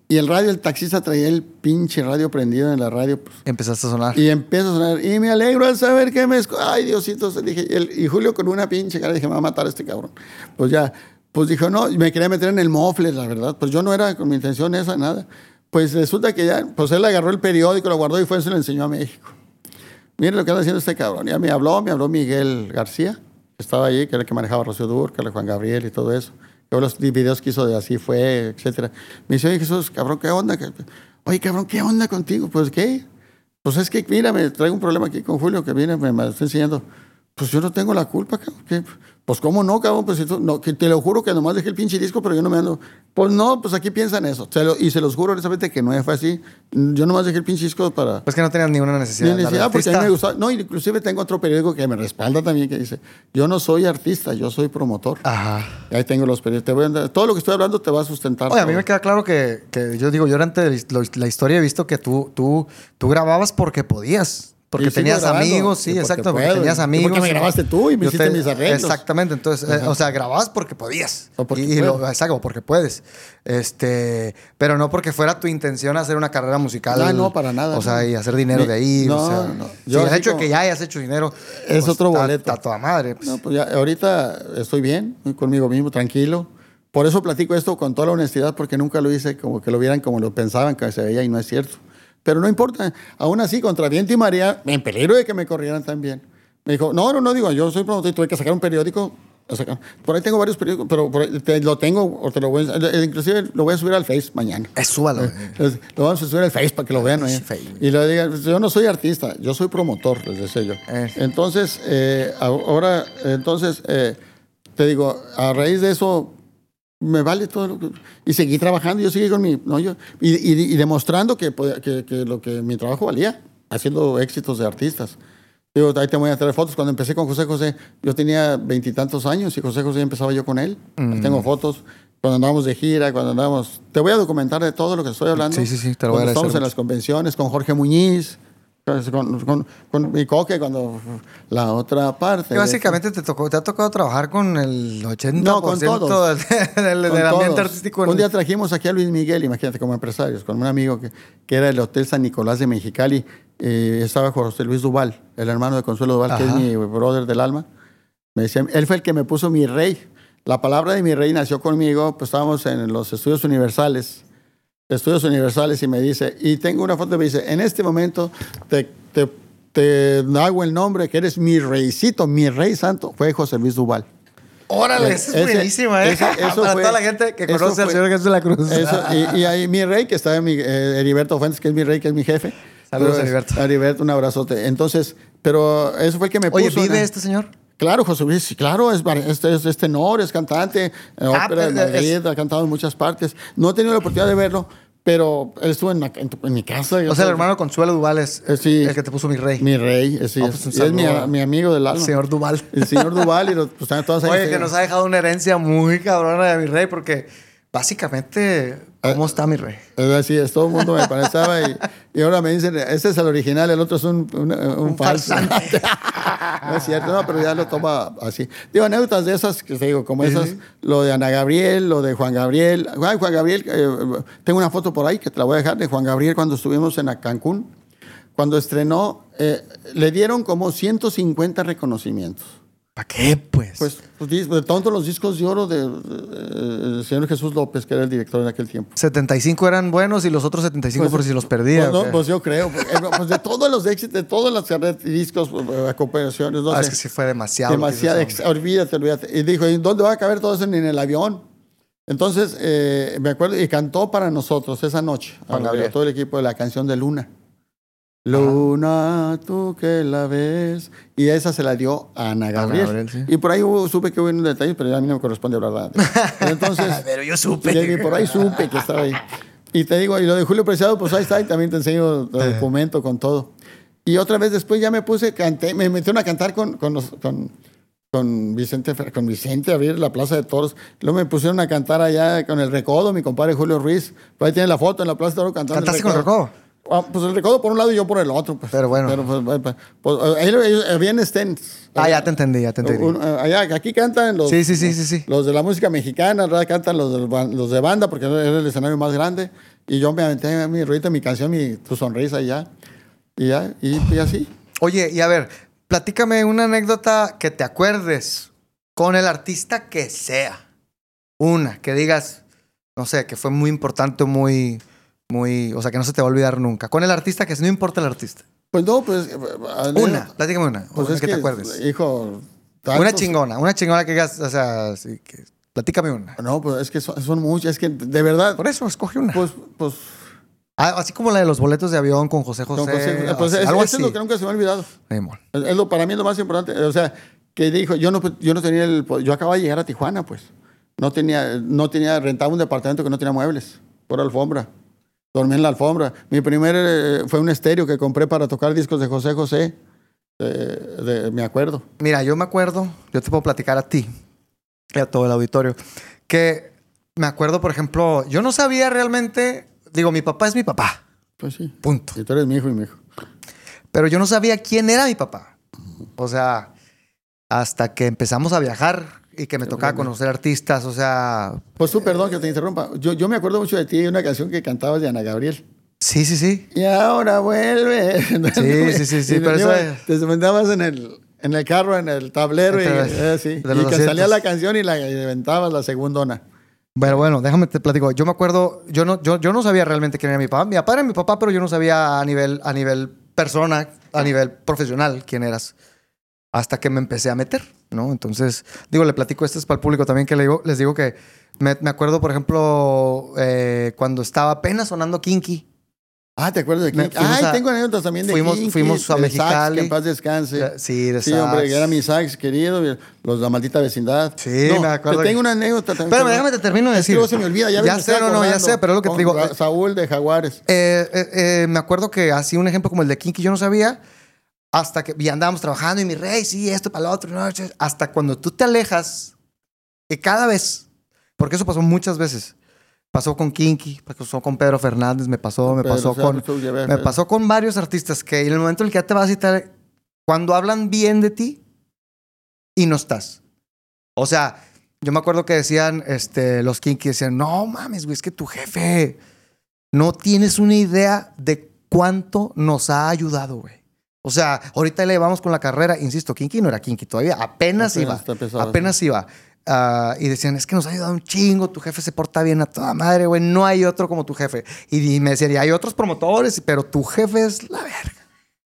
Y el radio, el taxista traía el pinche radio prendido en la radio. Pues, Empezaste a sonar. y empieza a sonar. Y me alegro al saber que me... Ay, Diosito. se- Dije, y, el- y Julio con una pinche cara dije, me va a matar este cabrón. Pues ya, pues dijo, no, me quería meter en el mofle, la verdad. Pues yo no era con mi intención esa, nada. Pues resulta que ya, pues él agarró el periódico, lo guardó y fue se lo enseñó a México. Miren lo que anda haciendo este cabrón. Ya me habló, me habló Miguel García, que estaba ahí, que era el que manejaba Rocío Durcal, Juan Gabriel y todo eso. Yo los videos que hizo de así fue, etcétera. Me dice, oye Jesús, cabrón, ¿qué onda? Oye, cabrón, ¿qué onda contigo? Pues, ¿qué? Pues es que, mira, me traigo un problema aquí con Julio, que viene, me, está enseñando. Pues yo no tengo la culpa, cabrón. ¿Qué? Pues, ¿cómo no, cabrón? Pues no, que te lo juro que nomás dejé el pinche disco, pero yo no me ando. Pues no, pues aquí piensan eso. Se lo- y se los juro honestamente que no fue así. Yo nomás dejé el pinche disco para. Pues que no tenías ninguna necesidad. Ni de necesidad, porque a mí me gustaba. No, inclusive tengo otro periódico que me respalda también, que dice: Yo no soy artista, yo soy promotor. Ajá. Y ahí tengo los periódicos. Te voy a dar- todo lo que estoy hablando te va a sustentar. Oye, a mí me queda claro que, que yo digo, yo durante la historia he visto que tú, tú, tú grababas porque podías. Porque tenías grabando, amigos, sí, porque exacto, porque puedo, tenías amigos. porque me grabaste tú y me hiciste mis arreglos. Exactamente, entonces, eh, o sea, grababas porque podías. O porque y, y lo, exacto, porque puedes. Este, pero no porque fuera tu intención hacer una carrera musical. Ah, no, para nada, O sea, no. y hacer dinero Ni- de ahí. no, o sea, no. Si Yo el hecho de que ya hayas hecho dinero. Es pues, otro boleto. Está toda madre. pues. No, pues ya, ahorita estoy bien, conmigo mismo, tranquilo. Por eso platico esto con toda la honestidad, porque nunca lo hice como que lo vieran como lo pensaban que se veía y no es cierto. Pero no importa, aún así, contra viento y María, en peligro de que me corrieran también. Me dijo, no, no, no, digo, yo soy promotor y tuve que sacar un periódico. sacar- Por ahí tengo varios periódicos, pero por ahí te lo tengo, o te lo voy eh, inclusive lo voy a subir al Face mañana. Eh, súbalo. Entonces, lo vamos a subir al Face para que lo vean. ¿eh? Face. Y le digan, yo no soy artista, yo soy promotor, les decía yo. Eh. Entonces, eh, ahora, entonces, eh, te digo, a raíz de eso, me vale todo lo que... Y seguí trabajando, yo seguí con mi... No, yo, y, y- y demostrando que, que, que lo que mi trabajo valía, haciendo éxitos de artistas. Digo, ahí te voy a traer fotos. Cuando empecé con José José, yo tenía veintitantos años y José José empezaba yo con él. Mm. Tengo fotos. Cuando andábamos de gira, cuando andábamos... Te voy a documentar de todo lo que estoy hablando. Sí, sí, sí, te lo voy a Estamos en mucho. las convenciones con Jorge Muñiz. Pues, Con, con, con mi coque cuando la otra parte. Básicamente te, tocó, te ha tocado trabajar con el 80% No, con todos. *laughs* del, del Con ambiente todos. artístico. Un día trajimos aquí a Luis Miguel, imagínate, como empresarios, con un amigo que, que era el Hotel San Nicolás de Mexicali. eh, estaba José Luis Duval, el hermano de Consuelo Duval, que es Ajá. mi brother del alma. Me decía, él fue el que me puso mi rey. La palabra de mi rey nació conmigo, pues estábamos en los estudios universales. Estudios universales y me dice, y tengo una foto que me dice, en este momento te, te, te hago el nombre que eres mi reycito, mi rey santo. Fue José Luis Duval. Órale, esa es buenísima, ¿eh? ese- *laughs* eso Para fue- toda la gente que conoce al señor Jesús de la Cruz. Eso, y, y ahí mi rey, que está mi, eh, Heriberto Fuentes, que es mi rey, que es mi jefe. Saludos, Pero, Heriberto. Heriberto, un abrazote. Entonces, pero eso fue el que me Oye, puso. ¿vive en- este señor? Claro, José Luis, sí, claro, es, este, es, es tenor, es cantante, en Ah, ópera de pero es- Madrid, ha cantado en muchas partes. No he tenido la oportunidad de verlo, pero él estuvo en, mi casa. O sea, el hermano Consuelo Duval es Eh, sí. el que te puso mi rey. Mi rey, eh, sí, Ah, es, pues es mi, amigo del alma. señor Duval. El señor Duval y los, pues, están todas *laughs* ahí. Oye, que nos ha dejado una herencia muy cabrona de mi rey, porque básicamente, ¿cómo Ah. está mi rey? Es así, es, todo el mundo me parecía y, y ahora me dicen, este es el original, el otro es un, un, un falso. *laughs* no es cierto, no, pero ya lo toma así. Digo, anécdotas de esas, que te digo, como esas, lo de Ana Gabriel, lo de Juan Gabriel. Juan, Juan Gabriel, eh, tengo una foto por ahí que te la voy a dejar de Juan Gabriel cuando estuvimos en Cancún. Cuando estrenó, eh, le dieron como 150 reconocimientos. ¿Para qué, pues? Pues, pues de todos los discos de oro de- de- del señor Jesús López, que era el director en aquel tiempo. 75 eran buenos y los otros 75 por si los perdía. Pues, no, ¿o qué? pues yo creo. porque, eh, pues de todos los éxitos, de todas las carreras y discos, eh, cooperaciones, no Ah, es que sí fue demasiado. demasiado. olvídate, olvídate. Y dijo, ¿y dónde va a caber todo eso? Ni en el avión. Entonces, eh, me acuerdo, y cantó para nosotros esa noche, a todo el equipo de la canción de Luna. Luna, tú que la ves. Y esa se la dio a Ana Gabriel. Gabriel, sí. Y por ahí hubo- supe que hubo un detalle, pero a mí no me corresponde hablar nada. *laughs* Entonces, *laughs* Pero yo supe. y por ahí supe que estaba ahí. Y te digo, y lo de Julio Preciado, pues ahí está, y también te enseño el documento con todo. Y otra vez después ya me puse, canté, me metieron a cantar con, con, los- con, con Vicente, con Vicente, abrir la Plaza de Toros. Luego me pusieron a cantar allá con el Recodo, mi compadre Julio Ruiz. Por ahí tiene la foto en la Plaza de Toros cantando. ¿Cantaste con el Recodo? Ah, pues el Recodo por un lado y yo por el otro. Pues. Pero bueno. pues, pues, pues, ellos- habían stands. Ah, ya te entendí, ya te entendí. Un- allá, aquí cantan los, Sí, sí, sí, sí, sí. los de la música mexicana, cantan los, ban- los de banda porque era el escenario más grande. Y yo me aventé mi ruido, mi canción, mi, tu sonrisa y ya. Y ya, y, y así. Oye, y a ver, platícame una anécdota que te acuerdes con el artista que sea. Una, que digas, no sé, que fue muy importante, muy, muy, o sea, que no se te va a olvidar nunca. Con el artista que no importa el artista. Pues no, pues. eh, Una, platícame una. Pues una es que, que, te acuerdes. Hijo. Una tantos- chingona, una chingona que digas, o sea, sí, que, platícame una. No, pues es que son, son muchas, es que de verdad. Por eso, escoge una. Pues, pues. Ah, así como la de los boletos de avión con José José. con José- pues es- algo así. es lo que nunca se me ha olvidado. Es es lo, para mí es lo más importante. O sea, que dijo, yo no, yo no tenía el... Yo acababa de llegar a Tijuana, pues. No tenía, no tenía, rentaba un departamento que no tenía muebles, por alfombra. Dormí en la alfombra. Mi primer eh, fue un estéreo que compré para tocar discos de José José. eh, de- me acuerdo. Mira, yo me acuerdo, yo te puedo platicar a ti y a todo el auditorio, que me acuerdo, por ejemplo, yo no sabía realmente, digo, mi papá es mi papá, Pues sí. punto. Y tú eres mi hijo y mi hijo. Pero yo no sabía quién era mi papá. O sea, hasta que empezamos a viajar y que me tocaba conocer artistas, o sea, Pues tú, perdón que te interrumpa. Yo, yo me acuerdo mucho de ti y una canción que cantabas de Ana Gabriel. sí, sí, sí. Y ahora vuelve. *laughs* Sí, sí, sí, sí, pero te eso es- Te sentabas en el, en el carro, en el tablero, y, eh, sí. de y que salía la canción y la y aventabas la segundona. Bueno, bueno, déjame te platico. Yo me acuerdo, yo no, yo, yo no sabía realmente quién era mi papá. Mi papá era mi papá, pero yo no sabía a nivel, a nivel persona, a nivel profesional quién eras. Hasta que me empecé a meter, ¿no? Entonces, digo, le platico esto es para el público también, que le digo, les digo que me, me acuerdo, por ejemplo, eh, cuando estaba apenas sonando Kinky. Ah, ¿te acuerdas de Kinky? Ay, a- tengo anécdotas también de fuimos- Kinky, fuimos a Mexicali. sax, que en paz descanse. Sí, de Sí, sax. hombre, que era mi sax querido, los de la maldita vecindad. Sí, No, me acuerdo Te tengo una anécdota también. Espérame, déjame te termino de decir. luego se me olvida, ya, Ya sé, no, no, ya sé, pero es lo que te digo. Ra- Saúl de Jaguares. Eh, eh, eh, me acuerdo que así un ejemplo como el de Kinky yo no sabía hasta que andábamos trabajando y mi rey, sí, esto para lo otro, no, hasta cuando tú te alejas, que cada vez, porque eso pasó muchas veces, Pasó con Kinky, pasó con Pedro Fernández, me pasó, me Pedro pasó con... tú Me eh. pasó con varios artistas que en el momento en el que ya te vas y tal, cuando hablan bien de ti y no estás. O sea, yo me acuerdo que decían, este, los Kinky decían, no mames, güey, es que tu jefe no tienes una idea de cuánto nos ha ayudado, güey. O sea, ahorita le vamos con la carrera, insisto, Kinky no era Kinky todavía, apenas, Apenas iba, apenas iba. Ah, y decían, es que nos ha ayudado un chingo, tu jefe se porta bien a toda madre, güey, no hay otro como tu jefe. Y, y me decían, y hay otros promotores, pero tu jefe es la verga.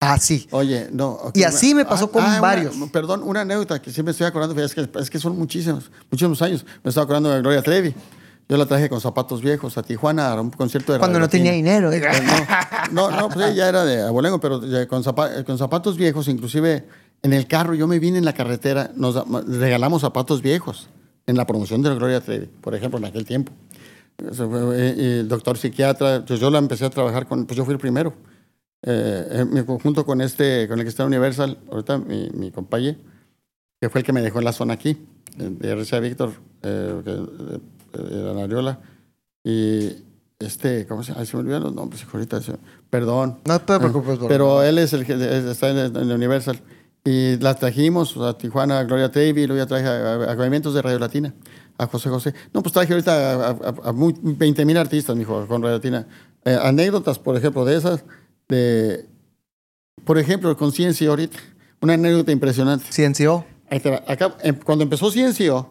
Así. Oye, no. ok, Y así me pasó con una- varios. perdón, una anécdota que sí me estoy acordando, es que, es que son muchísimos, muchísimos años. Me estaba acordando de Gloria Trevi. Yo la traje con zapatos viejos a Tijuana a un concierto de Cuando no tenía dinero. ¿eh? Pues no, no, no, pues ella era de abolengo, pero con, zapa- con zapatos viejos, inclusive en el carro, yo me vine en la carretera, nos regalamos zapatos viejos en la promoción de la Gloria Trevi, por ejemplo, en aquel tiempo. Eh, y el doctor psiquiatra, pues yo la empecé a trabajar con, pues yo fui el primero. Eh, en mi conjunto con este, con el que está Universal, ahorita mi, mi compañero, que fue el que me dejó en la zona aquí, eh, de RCA Víctor, eh, que, eh, Ana Ariola, y este, ¿cómo se llama? Ay, se me olvidan los nombres, ahorita, se- perdón. No te preocupes, bro. Pero él es el que es- está en, en Universal. Y la trajimos a Tijuana, a Gloria Trevi, luego ya traje a, a, a Movimientos de Radio Latina, a José José. No, pues traje ahorita a, a, a muy- 20 mil artistas, mijo, con Radio Latina. Eh, anécdotas, por ejemplo, de esas, de, por ejemplo, con Ciencio ahorita, una anécdota impresionante. Ciencio. Ahí te va. Acá, em, cuando empezó Ciencio,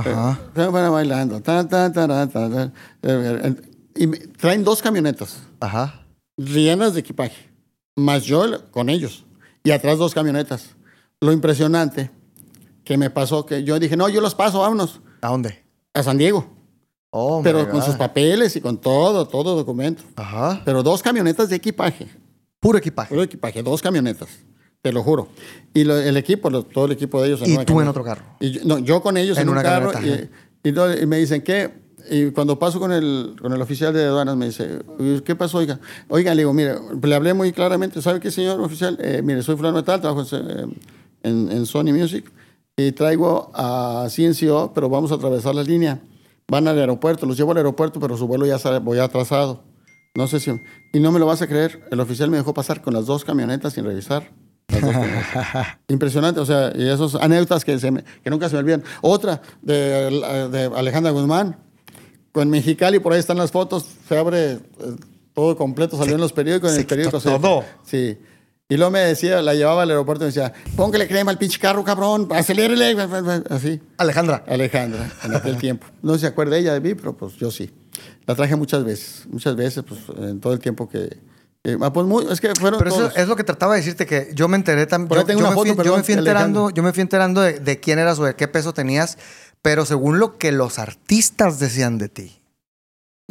Ajá. se van bailando, ta, ta, ta, ta, ta, ta, eh, y traen dos camionetas Ajá. llenas de equipaje, más yo con ellos, y atrás dos camionetas. Lo impresionante que me pasó, que yo dije, no, yo los paso, vámonos, ¿A dónde? a San Diego, Oh, pero con sus papeles y con todo, todo documento. Ajá. Pero dos camionetas de equipaje, Puro equipaje. puro equipaje, dos camionetas, te lo juro. Y lo- el equipo, lo- todo el equipo de ellos. Y una tú en otro carro. Y yo, no, yo con ellos En en, un carro y, y no- y me dicen, ¿qué? Y cuando paso con el, con el oficial de aduanas me dice, ¿qué pasó, oiga? Oiga, le digo, mire, le hablé muy claramente, ¿sabe qué, señor oficial? Eh, mire, soy fulano de tal, trabajo en, en- en Sony Music y traigo a CNCO, pero vamos a atravesar la línea. Van al aeropuerto, los llevo al aeropuerto, pero su vuelo ya sale, voy atrasado. No sé si... Y no me lo vas a creer, el oficial me dejó pasar con las dos camionetas sin revisar. *laughs* Impresionante, o sea, y esas anécdotas que, se me- que nunca se me olvidan. Otra de, de Alejandra Guzmán, con Mexicali, por ahí están las fotos, se abre eh, todo completo, salió en los periódicos, en se el periódico. se- todo. Sí. Y luego me decía, la llevaba al aeropuerto y me decía, póngale crema al pinche carro, cabrón, acelérele, así. Alejandra. Alejandra, en aquel *laughs* tiempo. No se acuerda ella de mí, pero pues yo sí. La traje muchas veces, muchas veces, pues en todo el tiempo que... eh, ah, pues muy- es que fueron Pero eso es lo que trataba de decirte que yo me enteré también. Yo, yo me fui, yo me fui enterando, yo me fui enterando de, de quién eras o de qué peso tenías, pero según lo que los artistas decían de ti.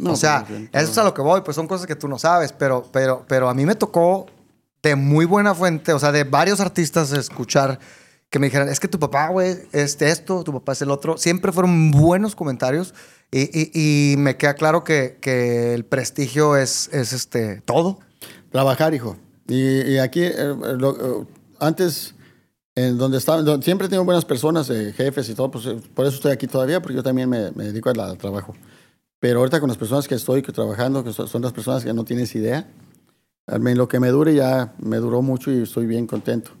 No, o sea, pues, bien, eso es a lo que voy, pues son cosas que tú no sabes, pero, pero, pero a mí me tocó de muy buena fuente, o sea, de varios artistas escuchar que me dijeran, es que tu papá, güey, es de esto, tu papá es el otro. Siempre fueron buenos comentarios y, y- y me queda claro que, que el prestigio es, es este, todo. Trabajar, hijo. Y, y aquí, eh, eh, lo- antes, en donde estaba, donde- siempre tengo buenas personas, eh, jefes y todo, pues por eso estoy aquí todavía, porque yo también me, me dedico al, al trabajo. Pero ahorita con las personas que estoy que trabajando, que son, las personas que no tienes idea, al menos lo que me dure ya me duró mucho y estoy bien contento.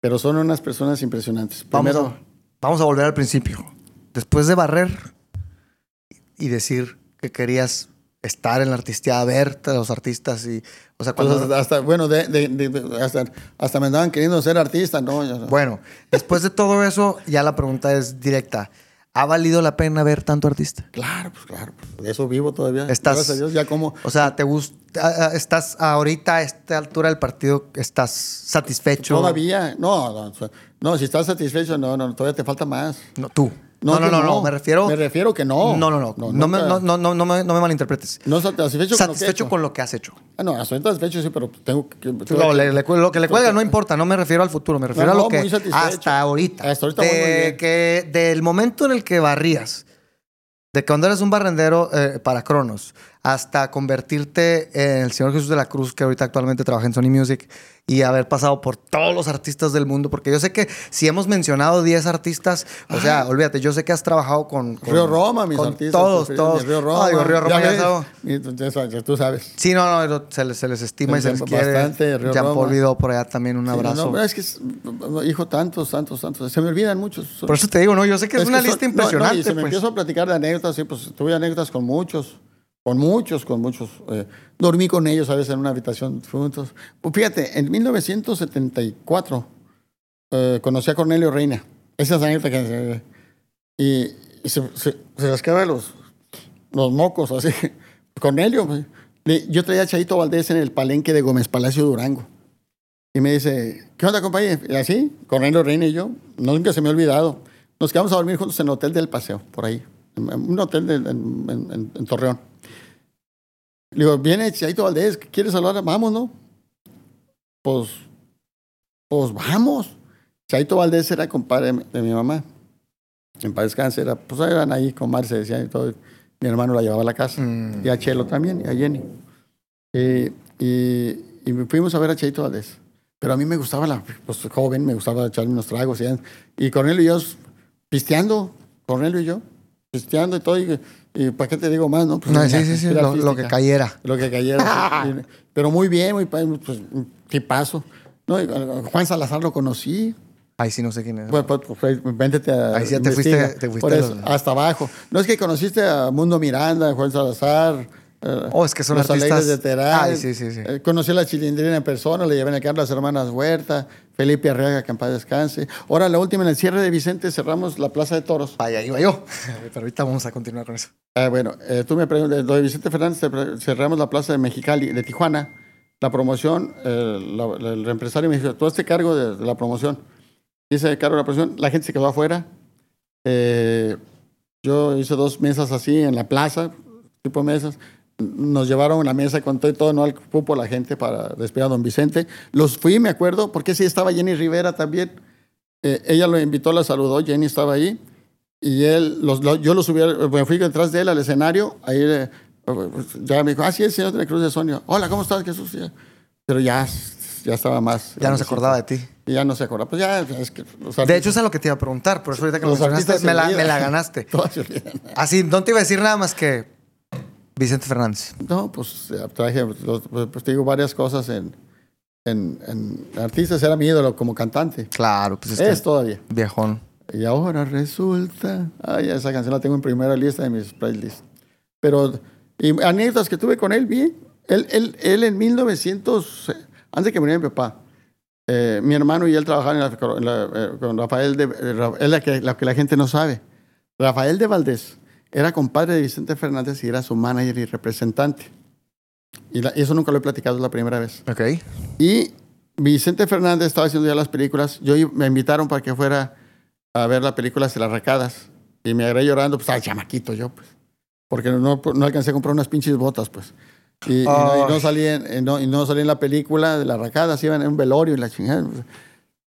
Pero son unas personas impresionantes. Vamos, Primero, a, vamos a volver al principio. Después de barrer y decir que querías estar en la artisteada, verte a los artistas y, o sea, cuando... hasta, hasta- bueno, de- de- de- hasta, hasta me andaban queriendo ser artista, ¿no? Bueno, después de todo eso, ya la pregunta es directa. ¿Ha valido la pena ver tanto artista? Claro, pues claro. pues, de eso vivo todavía. Estás- Gracias a Dios, ya como... O sea, ¿te gusta? ¿Estás ahorita a esta altura del partido? ¿Estás satisfecho? Todavía, no, no, no, si estás satisfecho, no, no, todavía te falta más. No, tú. No, no, no, no, me refiero... Me refiero que no. No, no, no. No, me, no, no, no, no me, no me malinterpretes. No satisfecho, Satisfecho con lo que has hecho. que. Ah, no, estoy satisfecho, sí, pero tengo que. Lo que le cuelga no importa, no me refiero al futuro, me refiero a lo que hasta ahorita. Hasta ahorita de, que del momento en el que barrías, de cuando eres un barrendero eh, para Cronos, hasta convertirte en el Señor Jesús de la Cruz, que ahorita actualmente trabaja en Sony Music, y haber pasado por todos los artistas del mundo, porque yo sé que si hemos mencionado 10 artistas, o sea, olvídate, yo sé que has trabajado con... con Río Roma, mis con artistas. Todos, todos. Río Roma. Ah, digo, Río Roma Ya ya sabes. tú- ya sabes. Sí, no, no, se les, se les estima y se les quiere. Bastante, Río. Vidó por allá también, un Sí, abrazo. no, no, es que, es- hijo, tantos, tantos, tantos. Se me olvidan muchos. por eso te digo, no, yo sé que es, Es una que lista son- no, no, impresionante. y si me pues. empiezo a platicar de anécdotas, sí, pues tuve anécdotas con muchos, con muchos, con muchos. eh, dormí con ellos a veces en una habitación juntos. Pues fíjate, en 1974 eh, conocí a Cornelio Reina. Esas anécdotas que... y y se, se, se los, los mocos así. *laughs* Cornelio, pues, yo traía a Chaito Valdés en el palenque de Gómez Palacio Durango. Y me dice, ¿qué onda, compañero? Y así, Cornelio Reina y yo, nunca se me ha olvidado. Nos quedamos a dormir juntos en el Hotel del Paseo, por ahí. Un hotel en Torreón. Le digo, viene Chaito Valdés, ¿quieres hablar? Vamos, ¿no? Pues, pues vamos. Chaito Valdés era compadre de, mi mamá. En paz descanse, era, pues eran ahí, compadre, se decían y todo. Mi hermano la llevaba a la casa. Mm. Y a Chelo también, y a Jenny. Eh, y, y fuimos a ver a Cheito Valdés. Pero a mí me gustaba la, pues joven, me gustaba echarme unos tragos. Y, y Cornelio y yo pisteando, Cornelio y yo, pisteando y todo. Y, y ¿para qué te digo más, no? Pues, No, sí, sí, sí, lo, lo que cayera. Lo que cayera. sí. *laughs* Pero muy bien, muy pues, un tipazo. No, Juan Salazar lo conocí. Ahí sí no sé quién es. Pues, pues, pues, véntete a Ahí sí ya te fuiste- investiga. te fuiste Por a eso, los- hasta abajo. No es que conociste a Mundo Miranda, Juan Salazar. Eh, Oh, es que son los artistas- de Terán. Ay, sí, sí, sí. Eh, conocí a la chilindrina en persona, le llevé en el carro a las hermanas Huerta, Felipe Arriaga, que en paz descanse. Ahora, la última, en el cierre de Vicente, cerramos la Plaza de Toros. Vaya, iba yo. *laughs* Pero ahorita vamos a continuar con eso. Ah, bueno, eh, tú me preguntas, lo de Vicente Fernández, cer- cerramos la Plaza de Mexicali, de Tijuana. La promoción, eh, la- el empresario me dijo, tú hazte cargo de, de la promoción. Hice cargo de la promoción, la gente se quedó afuera. Eh, yo hice dos mesas así en la plaza, tipo mesas. Nos llevaron la mesa con todo y todo, no al cupo la gente para despedir a don Vicente. Los fui, me acuerdo, porque sí estaba Jenny Rivera también. Eh, ella lo invitó, la saludó, Jenny estaba ahí. Y él, los, lo- yo lo subí, al- me fui detrás de él al escenario. Ahí eh, ya me dijo, ah, sí, es el señor de la Cruz de Sonia. Hola, ¿cómo estás, Jesús? Pero ya, ya estaba más. Ya no se acordaba de ti. Y ya no se acordaba. Pues ya, es que los De artistas- hecho, es a lo que te iba a preguntar. Por eso ahorita que lo Los mencionaste, artistas me la, me la *laughs* ganaste. Así, no te iba a decir nada más que Vicente Fernández. No, pues ya traje, pues te digo, varias cosas en, en, en artistas. Era mi ídolo como cantante. Claro, pues es, Es, que todavía. viejón. Y ahora resulta. Ay, esa canción la tengo en primera lista de mis playlists. Pero, y anécdotas que tuve con él, bien. Él, él, él en 1900, eh, antes de que muriera mi papá, eh, mi hermano y él trabajaban en la- en la- eh, con Rafael de. eh, Es la que, la que la gente no sabe. Rafael de Valdés era compadre de Vicente Fernández y era su manager y representante. Y la- eso nunca lo he platicado, es la primera vez. Ok. Y Vicente Fernández estaba haciendo ya las películas. Yo i- me invitaron para que fuera a ver la película de las racadas. Y me agarré llorando, pues estaba chamaquito yo, pues. Porque no, no alcancé a comprar unas pinches botas, pues. Y, y no, y no salí en, y no, y no salí en la película de las racadas, iban en un velorio y la chingada. pues.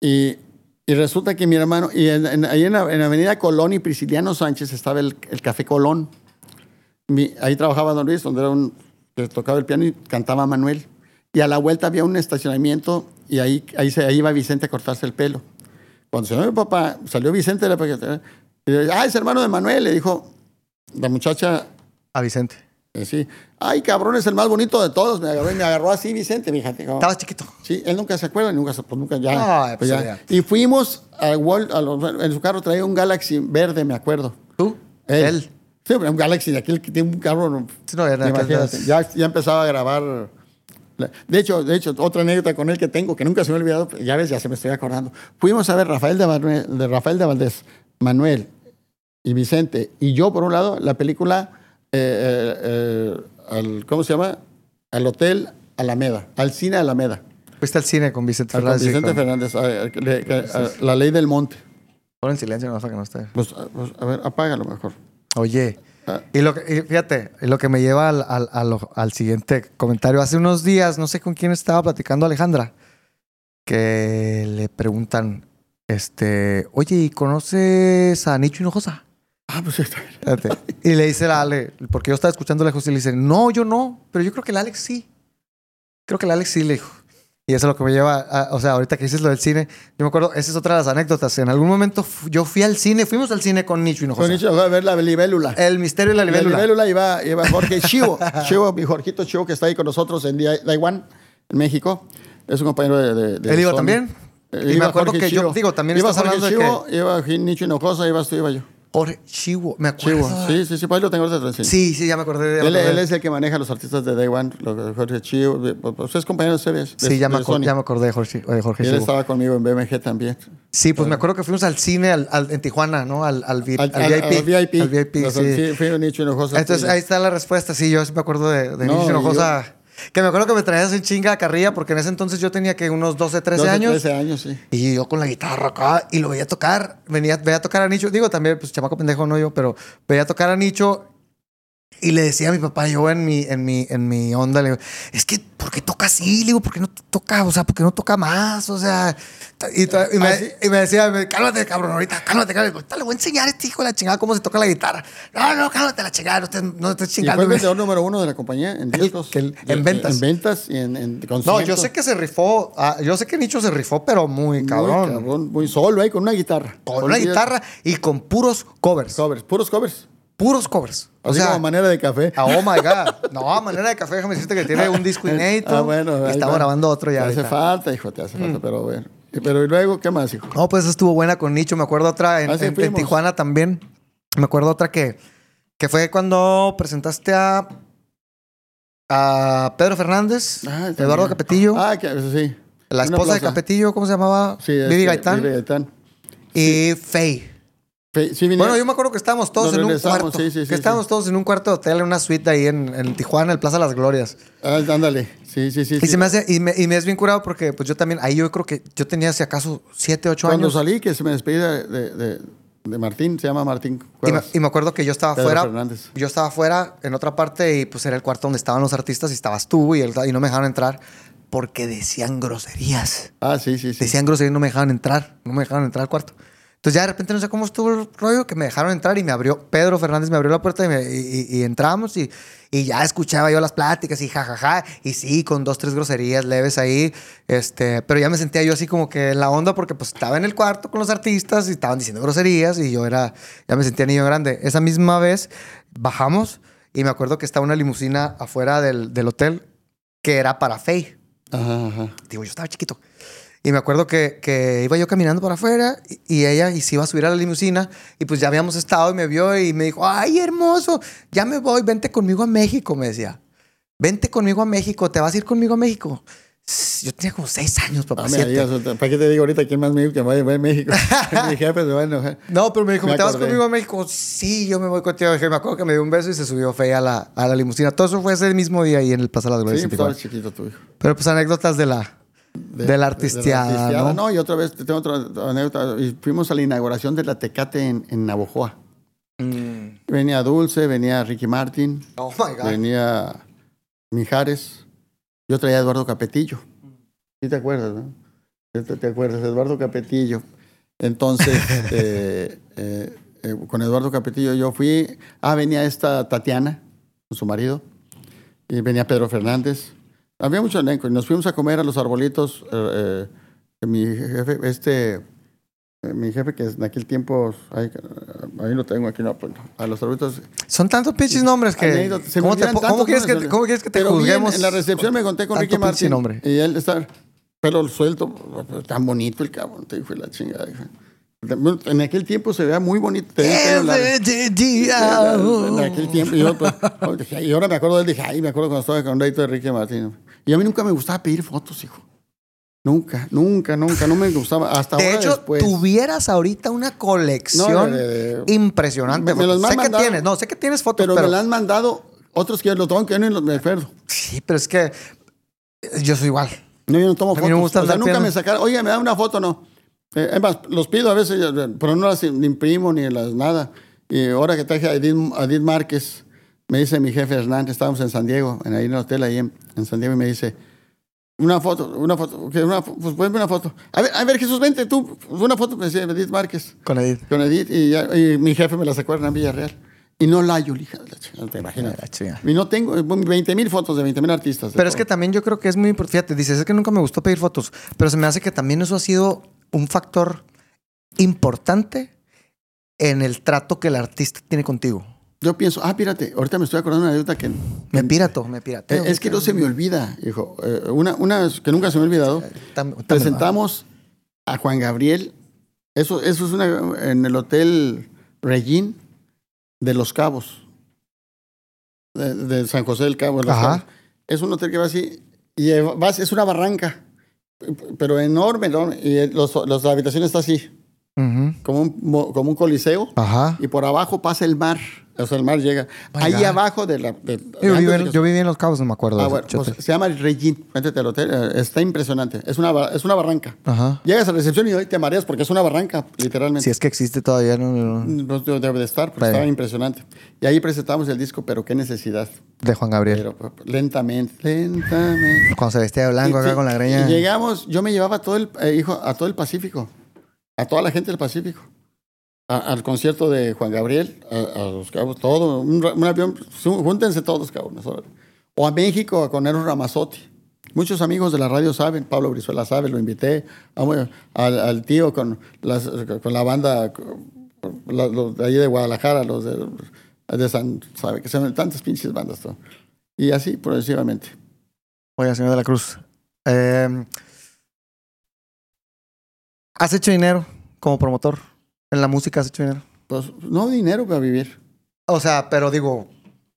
Y, y resulta que mi hermano, y en, ahí en, la- en Avenida Colón y Prisciliano Sánchez estaba el, el Café Colón. Mi- ahí trabajaba Don Luis, donde tocaba el piano y cantaba Manuel. Y a la vuelta había un estacionamiento y ahí, ahí, se, ahí iba Vicente a cortarse el pelo. Cuando salió mi papá, salió Vicente, porque- y le- ah, es hermano de Manuel, le dijo la muchacha, A Vicente. Sí, ay, cabrón, es el más bonito de todos. Me agarró, me agarró así Vicente, fíjate. Estabas chiquito. Sí, él nunca se acuerda, nunca, pues nunca ya. Pues pues ya. ya. Y fuimos a Wal- a los- en su carro traía un Galaxy verde, me acuerdo. ¿Tú? Él. Él. Sí, un Galaxy de aquel que tiene un carro. no- Sí, no, era imagínate, ya, ya empezaba a grabar. De hecho, de hecho, otra anécdota con él que tengo, que nunca se me ha olvidado, ya ves, ya se me estoy acordando. Fuimos a ver Rafael de, Manuel- de Rafael de Valdés, Manuel y Vicente, y yo, por un lado, la película, eh, eh, eh, al- ¿cómo se llama? Al Hotel Alameda, al Cine Alameda. Fuiste al cine con Vicente con Fernández. Vicente Fernández, a- a- le- a- a- La Ley del Monte. Pon en silencio, no, para que no esté. Pues, a- pues, a ver, apágalo mejor. Oye, Ah. y lo que, y fíjate, lo que me lleva al, al siguiente comentario. Hace unos días, no sé con quién estaba platicando Alejandra, que le preguntan, este, oye, ¿y conoces a Nicho Hinojosa? Ah, pues está bien. Y le dice a Ale, porque yo estaba escuchando lejos y le dice, no, yo no, pero yo creo que el Alex sí. Creo que el Alex sí le dijo. Y eso es lo que me lleva, a- o sea, ahorita que dices lo del cine, yo me acuerdo, esa es otra de las anécdotas. En algún momento yo fui al cine, fuimos al cine con Nicho y Con Hinojosa. Nicho a ver la libélula. El misterio de la La libélula. libélula iba, iba Jorge Chivo. *laughs* Chivo, mi Jorgito Chivo, que está ahí con nosotros en Taiwán, en México. Es un compañero de. de, de ¿Él iba Sony. también? Eh, Y me acuerdo Jorge que yo- Chivo. digo, también iba estás Jorge hablando de Chivo, Iba Nicho Hinojosa, ibas tú, iba yo. Jorge Chivo, me acuerdo. Chivo. Sí, sí, sí, pues ahí lo tengo ahorita enseño. Sí, sí, ya me acordé. ya me Él, acordé. él es el que maneja a los artistas de Day One, Jorge Chivo. de- Pues es compañero de Sí, ya me, de acor- Sony. ya me acordé de Jorge, de Jorge Y él Chivo. estaba conmigo en BMG también. Sí, pues me acuerdo que fuimos al cine al- al- en Tijuana, ¿no? Al, al, vi- Al, al al- VIP. al VIP. Al VIP, sí. fue Nicho Hinojosa. Entonces ahí está la respuesta. Sí, yo sí me acuerdo de, de No, Nicho Hinojosa. Que me acuerdo que me traías en chinga a carrilla porque en ese entonces yo tenía que unos 12, 13 12, años. 13 años, sí. Y yo con la guitarra acá y lo veía tocar. Venía, veía tocar a Nicho. Digo también, pues chamaco pendejo no yo, pero veía tocar a Nicho y le decía a mi papá, yo en mi, en mi, en mi onda, le digo, es que, ¿por qué toca así? Le digo, ¿por qué no toca? O sea, ¿por qué no toca más? O sea, y, me, Así- y me decía, cálmate, cabrón, ahorita, cálmate, cálmate. Le voy a enseñar a este hijo de la chingada cómo se toca la guitarra. No, no, cálmate la chingada, no estés, no estés Y fue chingando. el vendedor número uno de la compañía en discos. el- en ventas. En ventas y en, en No, yo sé que se rifó, ah, yo sé que Nicho se rifó, pero muy Muy cabrón. muy solo ahí con una guitarra. Con una guitarra y con puros covers. Covers, puros covers. Puros covers. O Así sea, como manera de café. ah, oh my God. *laughs* No, manera de café, déjame decirte que tiene un disco *laughs* inédito. Ah, bueno. y va. grabando otro ya. Te hace ahorita. Mm. falta, hijo, te hace falta, pero bueno. Pero y luego, ¿qué más, hijo? No, pues estuvo buena con Nicho. Me acuerdo otra en, Así en- en fuimos. Tijuana también. Me acuerdo otra que, que fue cuando presentaste a, a Pedro Fernández, Ah, Eduardo. Capetillo, Ah, que, eso sí. la esposa de. Capetillo, ¿cómo se llamaba? Sí, Vivi este, Gaitán. Vivi Gaitán. Y Faye. Sí, Bueno, yo me acuerdo que estábamos todos en un cuarto. sí, sí, que estábamos todos en un cuarto de hotel, en una suite ahí en, en Tijuana, en el Plaza Las Glorias. Ah, ándale. Sí, sí, sí. Y se me hace, y me, y me es bien curado porque pues yo también, ahí yo creo que yo tenía si acaso 7, 8 Cuando años. salí, que se me despedí de, de, de- de Martín, se llama Martín Y me, Cuevas. y me acuerdo que yo estaba Pedro. Fernández. Yo estaba afuera en otra parte y pues era el cuarto donde estaban los artistas y estabas tú y, el- y no me dejaron entrar porque decían groserías. Ah, sí, sí, sí. Decían groserías y no me dejaban entrar. No me dejaron entrar al cuarto. Entonces ya de repente no sé cómo estuvo el rollo que me dejaron entrar y me abrió, Pedro Fernández me abrió la puerta y, me- y- y- y entramos y, ya escuchaba yo las pláticas y jajaja. Y sí, con dos, tres groserías leves ahí. Este, pero ya me sentía yo así como que en la onda porque pues estaba en el cuarto con los artistas y estaban diciendo groserías y yo era, ya me sentía niño grande. Esa misma vez bajamos y me acuerdo que estaba una limusina afuera del, del hotel que era para Faye. Ajá, ajá. Digo, yo estaba chiquito. Y me acuerdo que, que iba yo caminando para afuera y, y ella y se iba a subir a la limusina y pues ya habíamos estado y me vio y me dijo, ay, hermoso, ya me voy, vente conmigo a México, me decía. Vente conmigo a México, ¿te vas a ir conmigo a México? Yo tenía como seis años, papá, Ah, me siete. digas, ¿Para qué te digo ahorita quién más me dijo que vaya a México? *laughs* *laughs* Mi jefe se va a enojar. No, pero me dijo, Me ¿te vas conmigo a México? Sí, yo me voy contigo. Me acuerdo que me dio un beso y se subió Fe a la, a la limusina. Todo eso fue ese mismo día ahí en el Plaza de Glorias. Sí, estaba chiquito tu hijo. Pero pues anécdotas de la, de, la artisteada, artisteada, ¿no? Y otra vez, tengo otra anécdota. Fuimos a la inauguración de la Tecate en, en Navojoa. Mm. Venía Dulce, venía Ricky Martin, Oh my God. venía Mijares. Yo traía a Eduardo Capetillo. ¿Sí te acuerdas, no? ¿Te, te acuerdas? Eduardo Capetillo. Entonces, *laughs* eh, eh, eh, con Eduardo Capetillo yo fui. Ah, venía esta Tatiana, con su marido. Y venía Pedro Fernández. Había mucho elenco. Y nos fuimos a comer a los arbolitos. eh, eh, mi jefe, este. eh, Mi jefe, que en aquel tiempo, ahí, ahí lo tengo, aquí no, pues, a los arbolitos. Son tantos pinches nombres que. Se ¿Cómo, te quieres que. ¿Cómo quieres que te Pero juzguemos? En, la recepción me conté con Ricky Martin. nombre. Y él está pelo suelto, tan bonito el cabrón, te dijo la chingada. En aquel tiempo se veía muy bonito. En aquel tiempo. Yo, pues, y ahora me acuerdo de él, dije, ay, me acuerdo cuando estaba con Reito de Ricky Martin. Y a mí nunca me gustaba pedir fotos, hijo. Nunca, nunca, nunca. No me gustaba. Hasta De ahora hecho, después. tuvieras ahorita una colección No, de- de- impresionante. Me- me los sé que tienes, no, sé que tienes fotos, Pero, pero, me la han mandado otros que lo toman que yo los me acuerdo. sí, pero es que yo soy igual. No, yo no tomo A mí fotos. me gusta o sea, nunca me sacaron, oye, me da una foto, no. Eh, es más, los pido a veces, pero no las imprimo ni las nada. Y ahora que traje a Edith, a Edith Márquez, me dice mi jefe Hernán, estábamos en San Diego, en ahí en el hotel ahí en, en San Diego, y me dice, Una foto, una foto, una, pues ponme una foto. A ver, a ver, Jesús, vente tú. Una foto, me decía Edith Márquez. Con Edith. Con Edith, y, ya- y mi jefe me la sacó en Villarreal. Y no la hallo, hija chingada, te imaginas. Y no tengo 20 mil fotos de 20 mil artistas. Pero es que también yo creo que es muy importante. Fíjate, dices, es que nunca me gustó pedir fotos, pero se me hace que también eso ha sido un factor importante en el trato que el artista tiene contigo. Yo pienso, ah, pírate, ahorita me estoy acordando de una anécdota que... Me pirato, me pirato. Eh, es que no se me olvida, hijo. Eh, una, una que nunca se me ha olvidado. Presentamos a Juan Gabriel. Eso, eso es una, en el Hotel Regín de Los Cabos. De, de San José del Cabo. Ajá. Es un hotel que va así. Y vas, es una barranca. Pero enorme, enorme. Y eh, los, los- la habitación está así. Como un, mo- como un coliseo. Ajá. Y por abajo pasa el mar. O sea, el mar llega. My Ahí God. abajo de la. de- Yo, viví en, yo viví en Los Cabos, no me acuerdo. Ah, bueno, pues, se llama el. Métete al hotel. eh, Está impresionante. Es una, es una barranca. Ajá. Llegas a la recepción y hoy te mareas porque es una barranca, literalmente. Si es que existe todavía, no, no, no. Debe de estar, Pero- estaba impresionante. Y ahí presentamos el disco, pero qué necesidad. de Juan Gabriel. Pero pues, lentamente, lentamente. Cuando se vestía de blanco Y- acá sí, con la greña. Y llegamos, yo me llevaba todo el, eh, hijo, a todo el Pacífico, a toda la gente del Pacífico. A- al concierto de Juan Gabriel, a, a los cabos, todo, un, avión, júntense todos, cabrones. O a México con Eros Ramazotti. Muchos amigos de la radio saben, Pablo Brizuela sabe, lo invité. Al, tío con, con la banda los de ahí de Guadalajara, los de, de San, sabe que son tantas pinches bandas. todo. Y así progresivamente. Oiga, señor de la Cruz. eh, ¿Has hecho dinero como promotor? ¿En la música has hecho dinero? Pues no dinero para vivir. O sea, pero digo,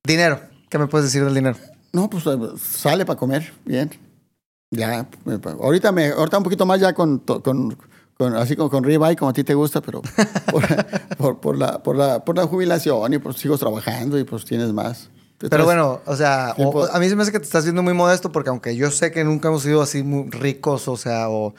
dinero. ¿Qué me puedes decir del dinero? No, pues eh, sale para comer, bien. Ya, pa- ahorita me, ahorita un poquito más ya con, con, con- así como con ribeye como a ti te gusta, pero *laughs* por, por, por la, por, la, por la jubilación y pues sigo trabajando y pues tienes más. Pero bueno, o sea, o- a mí se me hace que te estás viendo muy modesto porque aunque yo sé que nunca hemos sido así muy ricos, o sea, o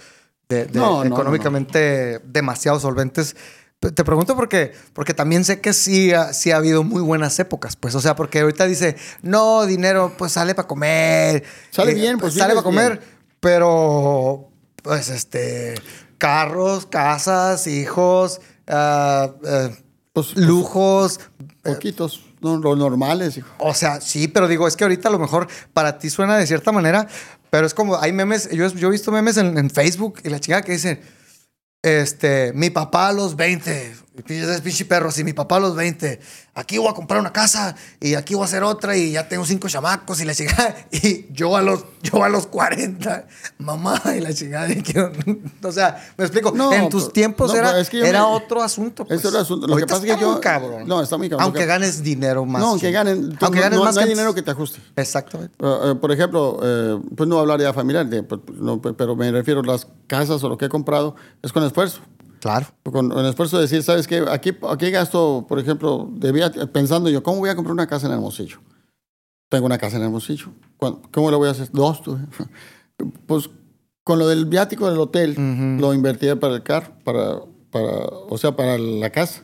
de, de- No, no, no, económicamente demasiado solventes, te pregunto porque, porque también sé que sí ha, sí ha habido muy buenas épocas, pues, o sea, porque ahorita dice, no, dinero, pues sale para comer. eh, Sale bien, pues, sale para comer, bien. pero, pues, este, carros, casas, hijos, ah, eh, pues, pues, lujos, poquitos, no, los normales, hijo. o sea, sí, pero digo, es que ahorita a lo mejor para ti suena de cierta manera, pero es como, hay memes, yo, yo he visto memes en, en Facebook y la chica que dice, este, mi papá a los 20, y pinche- es pinche perro, sí, mi papá a los 20, aquí voy a comprar una casa y aquí voy a hacer otra y ya tengo cinco chamacos y la chica, *laughs* y yo a los, yo a los 40, mamá y la chica, y quiero- *laughs* o sea, me explico, No, en tus pero- tiempos no, era, pero es que yo era me- otro asunto. pues. Eso era asunto. Lo que pasa es que yo- muy cabrón. no, está muy cabrón. Aunque ganes dinero más. No, aunque ganen, tú- aunque no, ganes más no hay que- dinero que te ajuste. Exactamente. Eh, eh, por ejemplo, eh, pues no voy a hablar ya familiar, de, pues, pero me refiero a las casas o lo que he comprado, es con esfuerzo. Claro. Con, con esfuerzo de decir, ¿sabes qué? Aquí, aquí gasto, por ejemplo, debía, pensando yo, ¿cómo voy a comprar una casa en Hermosillo? Tengo una casa en Hermosillo. ¿Cuándo- ¿Cómo la voy a hacer? Dos, tuve. *laughs* Pues con lo del viático del hotel, lo invertí para el carro, para, para, o sea, para la casa.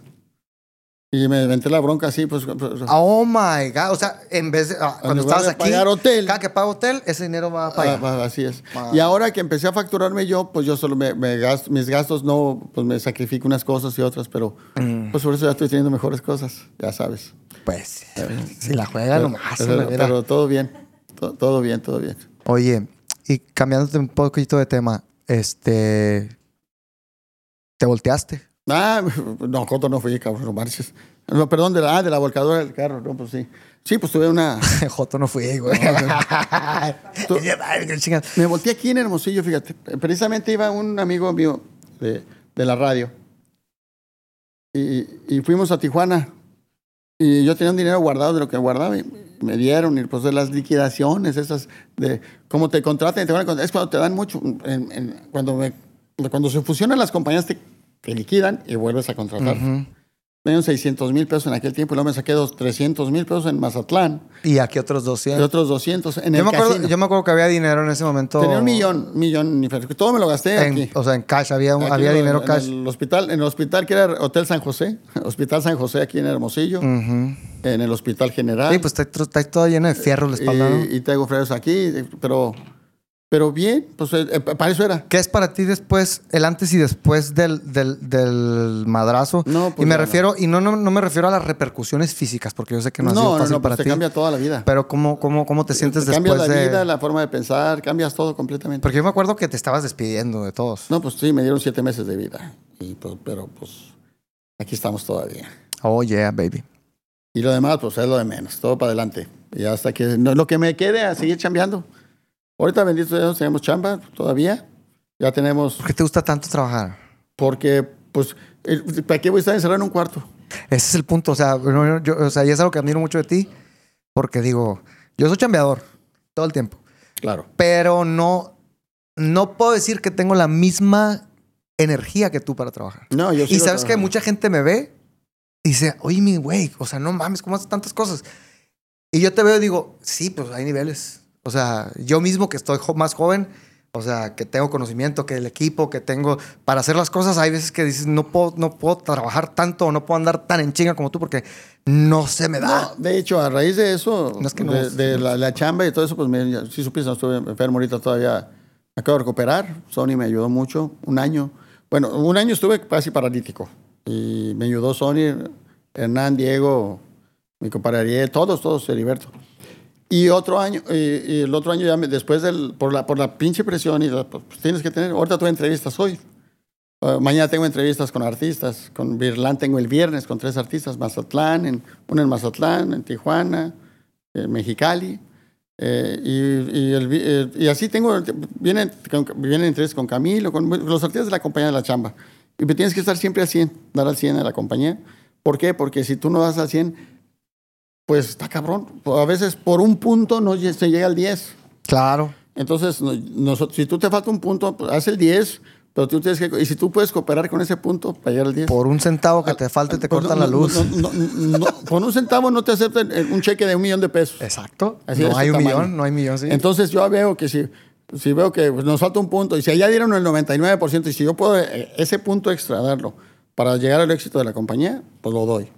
Y me inventé la bronca así, pues. pues, Oh my God. O sea, en vez de. ah, cuando estabas aquí. pagar hotel. Cada que pago hotel, ese dinero va para Ah, allá. va, así es. Ah. Y ahora que empecé a facturarme yo, pues yo solo me, me gasto, mis gastos no, pues me sacrifico unas cosas y otras, pero Mm. pues por eso ya estoy teniendo mejores cosas, ya sabes. Pues, si la juega nomás. pero, hombre, mira. pero todo bien, to- todo bien, todo bien. Oye, y cambiándote un poquito de tema, este. ¿Te volteaste? Ah, no, Coto no fui, cabrón, no marches. No, perdón, de la, ah, de la volcadora del carro, no, pues sí. Sí, pues tuve una... *laughs* Joto no fui, güey. *laughs* Tú-. Me volteé aquí en Hermosillo, fíjate. Precisamente iba un amigo mío de, de la radio. Y, y fuimos a Tijuana. Y yo tenía un dinero guardado de lo que guardaba. Y me dieron, y pues de las liquidaciones, esas de cómo te contratan. Te van a contratar. es cuando te dan mucho. en- en- cuando, me- cuando se fusionan las compañías, te, te liquidan y vuelves a contratar. Ujú. Me dieron 600 mil pesos en aquel tiempo y luego me saqué dos, 300 mil pesos en Mazatlán Y aquí otros y 200. otros 200 en Yo el me, acuerdo, casino. yo me acuerdo que había dinero en ese momento. Tenía un millón, millón, todo me lo gasté en- aquí. o sea, en cash. Había, un- había en- dinero en cash. el hospital, en el hospital que era Hotel San José, *laughs* Hospital San José aquí en Hermosillo, Ujú. en el Hospital General. Sí, pues está, está todo lleno de fierro la espalda, ¿no? y, y tengo freos aquí, pero, Pero bien, pues eh, eh, para eso era. ¿Qué es para ti después, el antes y después del, del, del madrazo? No, pues y me no. refiero, y no, no, no me refiero a las repercusiones físicas, porque yo sé que no, ha sido fácil no, para pues te cambia toda la vida. Pero ¿cómo, cómo, cómo te sientes Cambias después la de...? vida, la forma de pensar, cambias todo completamente. Porque yo me acuerdo que te estabas despidiendo de todos. No, pues sí, me dieron siete meses de vida. Y, pues, pero pues aquí estamos todavía. Oh, yeah, baby. Y lo demás, pues es lo de menos, todo para adelante. Y hasta que no, lo que me quede a seguir chambeando. Ahorita, bendito Dios, tenemos chamba todavía. Ya tenemos, ¿Por qué te gusta tanto trabajar? porque, pues, ¿para qué voy a estar encerrado en un cuarto? Ese es el punto. O sea, yo, o sea, y es algo que admiro mucho de ti, porque digo, yo soy chambeador todo el tiempo, Claro. pero no, no puedo decir que tengo la misma energía que tú para trabajar. No, yo Y sabes que trabajando. mucha gente me ve y dice, oye, mi güey, o sea, no mames, ¿cómo haces tantas cosas? Y yo te veo y digo, sí, pues hay niveles. O sea, yo mismo que estoy jo- más joven, o sea, que tengo conocimiento, que el equipo, que tengo para hacer las cosas, hay veces que dices, no puedo, no puedo trabajar tanto, no puedo andar tan en chinga como tú porque no se me da. No, de hecho, a raíz de eso, No es que no- de, de la, la chamba y todo eso, pues me, sí supiste, no estuve enfermo ahorita todavía. Me acabo de recuperar. Sony me ayudó mucho, un año. Bueno, un año estuve casi paralítico. Y me ayudó Sony, Hernán, Diego, mi compadre Ariel, todos, todos, Heriberto. Y otro año, y, y el otro año ya me- después del, por la, por la pinche presión y la- pues, tienes que tener, ahorita tuve entrevistas hoy. Uh, mañana tengo entrevistas con artistas. Con Virlán tengo el viernes con tres artistas. Mazatlán, en, uno en Mazatlán, en Tijuana, en Mexicali. Eh, y, y, el eh, y así tengo, vienen, vienen entrevistas con Camilo, con los artistas de la compañía de la chamba. Y tienes que estar siempre al 100, dar al 100 a la compañía. ¿Por qué? Porque si tú no das al 100, pues está cabrón. A veces por un punto no se llega al 10. Claro. Entonces, no- nosotros, si tú te falta un punto, pues, haz el 10, pero tú tienes que... Y si tú puedes cooperar con ese punto para llegar al 10. Por un centavo que te falte te Pues cortan no, la luz. no, no, por un centavo no te aceptan eh, un cheque de un millón de pesos. Exacto. Así no hay un tamaño. millón, no hay millón, sí. Entonces yo veo que si, si veo que pues, nos falta un punto y si allá dieron el 99% y si yo puedo eh, ese punto extra darlo para llegar al éxito de la compañía, pues lo doy.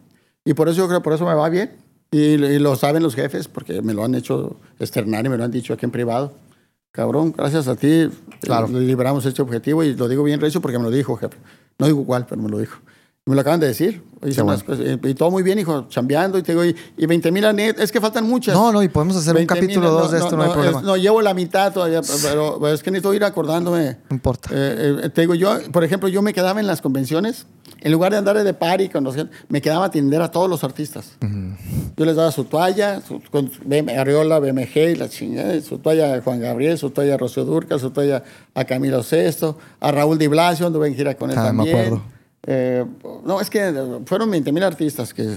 Y por eso yo creo por eso me va bien. Y, y lo saben los jefes porque me lo han hecho externar y me lo han dicho aquí en privado. Cabrón, gracias a ti eh, Claro. libramos este objetivo y lo digo bien recio porque me lo dijo, jefe. No digo igual, pero me lo dijo. Me lo acaban de decir. Unas cosas, y, y todo muy bien, hijo, chambeando. Y te digo, y, y 20 mil es que faltan muchas. no, no, y podemos hacer un 20,000, capítulo 2 de esto, no, hay problema. es- no, llevo la mitad todavía, pero, pero es que necesito ir acordándome. No importa. Eh, eh, te digo, yo, por ejemplo, yo me quedaba en las convenciones, en lugar de andar de party con los me quedaba a atender a todos los artistas. Yo les daba su toalla, su, con Ariola, BMG y la chingada, su toalla a Juan Gabriel, su toalla a Rocío Durca, su toalla a Camilo Sesto, a Raúl Di Blasio, anduve en gira con él Ah, me también. acuerdo. Eh, no, es que fueron 20 mil artistas que...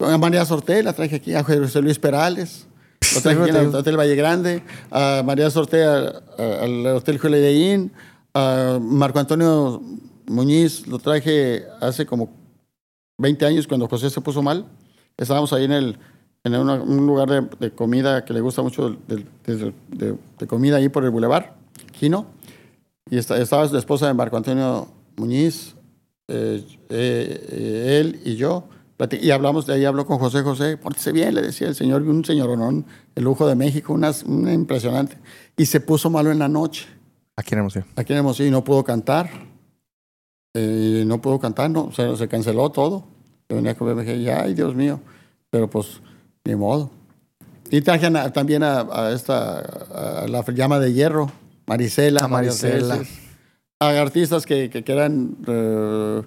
A María Sortel la traje aquí, a José Luis Perales. Lo traje aquí el Hotel Valle Grande, a María Sortel a- a- al Hotel Holiday Inn, a Marco Antonio Muñiz lo traje hace como 20 años cuando José se puso mal. Estábamos ahí en, el, en una- un lugar de, de comida que le gusta mucho, de, de- de- de comida ahí por el Boulevard, Quino. Y esta- estaba la esposa de Marco Antonio Muñiz, eh, eh, él y yo. Y hablamos de ahí, habló con José José, pórtese bien, le decía el señor, un señoronón, el lujo de México, una, una impresionante. Y se puso malo en la noche. Aquí en Hermosillo. Aquí en Hermosillo y no pudo cantar. Eh, no pudo cantar, no, se, se canceló todo. Yo venía con BMG y, ay, Dios mío. Pero pues, ni modo. Y traje a- también a, a esta, a la llama de hierro, Marisela. A Marisela. veces. A artistas que, que, que eran, eh,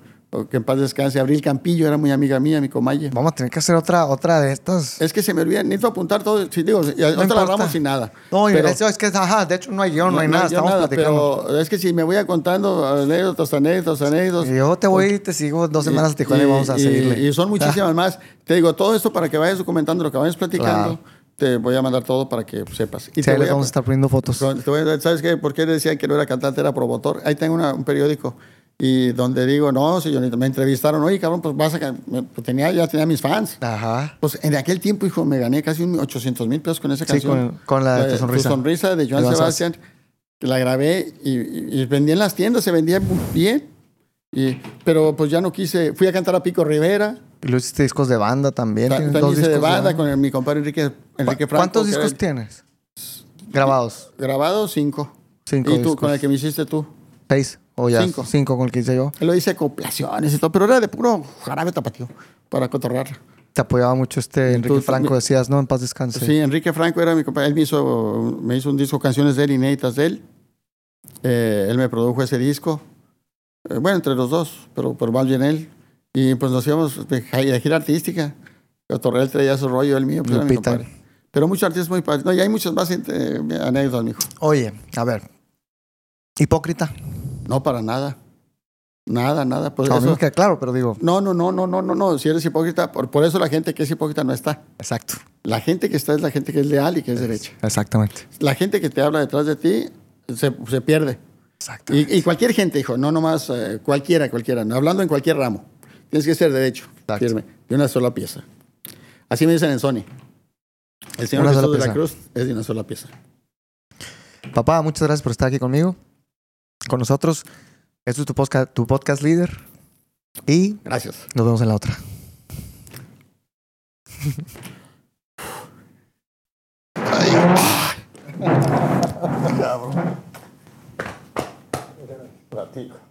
que en paz descanse. Abril Campillo era muy amiga mía, mi comalle. Vamos a tener que hacer otra, otra de estas. Es que se me olvida, necesito apuntar todo. Si digo, y la importa. agarramos sin nada. No, y Pero- eso es que, ajá, de hecho no hay guion, no, hay nada, yo estamos nada, platicando. Pero es que si me voy a contando anécdotas, anécdotas, anécdotas. Y yo te voy y te sigo dos semanas a Tijuana y, vamos a y- seguirle. Y son muchísimas más. Te digo, todo esto para que vayas documentando lo que vayas platicando. Claro. Te voy a mandar todo para que sepas. Y Sí, te les a- vamos a estar poniendo fotos. te voy a- ¿Sabes qué? ¿Por qué decían que no era cantante, era promotor? Ahí tengo una- un periódico y donde digo, no, señorita, me entrevistaron, oye, cabrón, pues vas a... can-". Me- pues tenía, ya tenía mis fans. Ajá. Pues en aquel tiempo, hijo, me gané casi un 800 mil pesos con esa Sí, canción. con- con la de Tu Sonrisa. Tu sonrisa de Joan Sebastián. La grabé y, y- y vendí en las tiendas, se vendía bien. Y, pero pues ya no quise. Fui a cantar a Pico Rivera. Y luego hiciste discos de banda también. ta- También dos hice de banda con el- mi compadre Enrique, Enrique Franco. ¿Cuántos discos era- tienes? Grabados. Grabados, cinco. Cinco ¿Y tú, discos. con el que me hiciste tú? Seis. O ya. Cinco. Cinco. con el que hice yo. Él lo hice compilaciones y todo, pero era de puro jarabe tapatío para cotorrar. Te apoyaba mucho este Enrique Tú- Franco, decías, ¿no? En paz descanse. Sí, Enrique Franco era mi compañero. Él me hizo, me hizo un disco, canciones de él, inéditas de él. Eh, él me produjo ese disco. Eh, bueno, entre los dos, pero, pero más bien él. Y pues nos íbamos de, de gira artística. Cotorreal él traía su rollo, el mío, pues mi. Pero muchos artistas muy padres. No, y hay muchas más eh, anécdotas, mijo. Oye, a ver. Hipócrita. No, para nada. Nada, nada. Pues mí eso- queda claro, pero digo. no, no, no, no, no, no, no. Si eres hipócrita, por, por eso la gente que es hipócrita no está. Exacto. La gente que está es la gente que es leal y que es derecha. Exactamente. La gente que te habla detrás de ti se, se pierde. Exacto. Y, y cualquier gente, hijo, no nomás eh, cualquiera, cualquiera, no, hablando en cualquier ramo. Tienes que ser derecho, Exacto. firme, de una sola pieza. Así me dicen en Sony. El Señor Jesús de la. Cruz es de una sola pieza. Papá, muchas gracias por estar aquí conmigo, con nosotros. Esto es tu podcast, tu podcast líder. Y Gracias. nos vemos en la otra. Platico.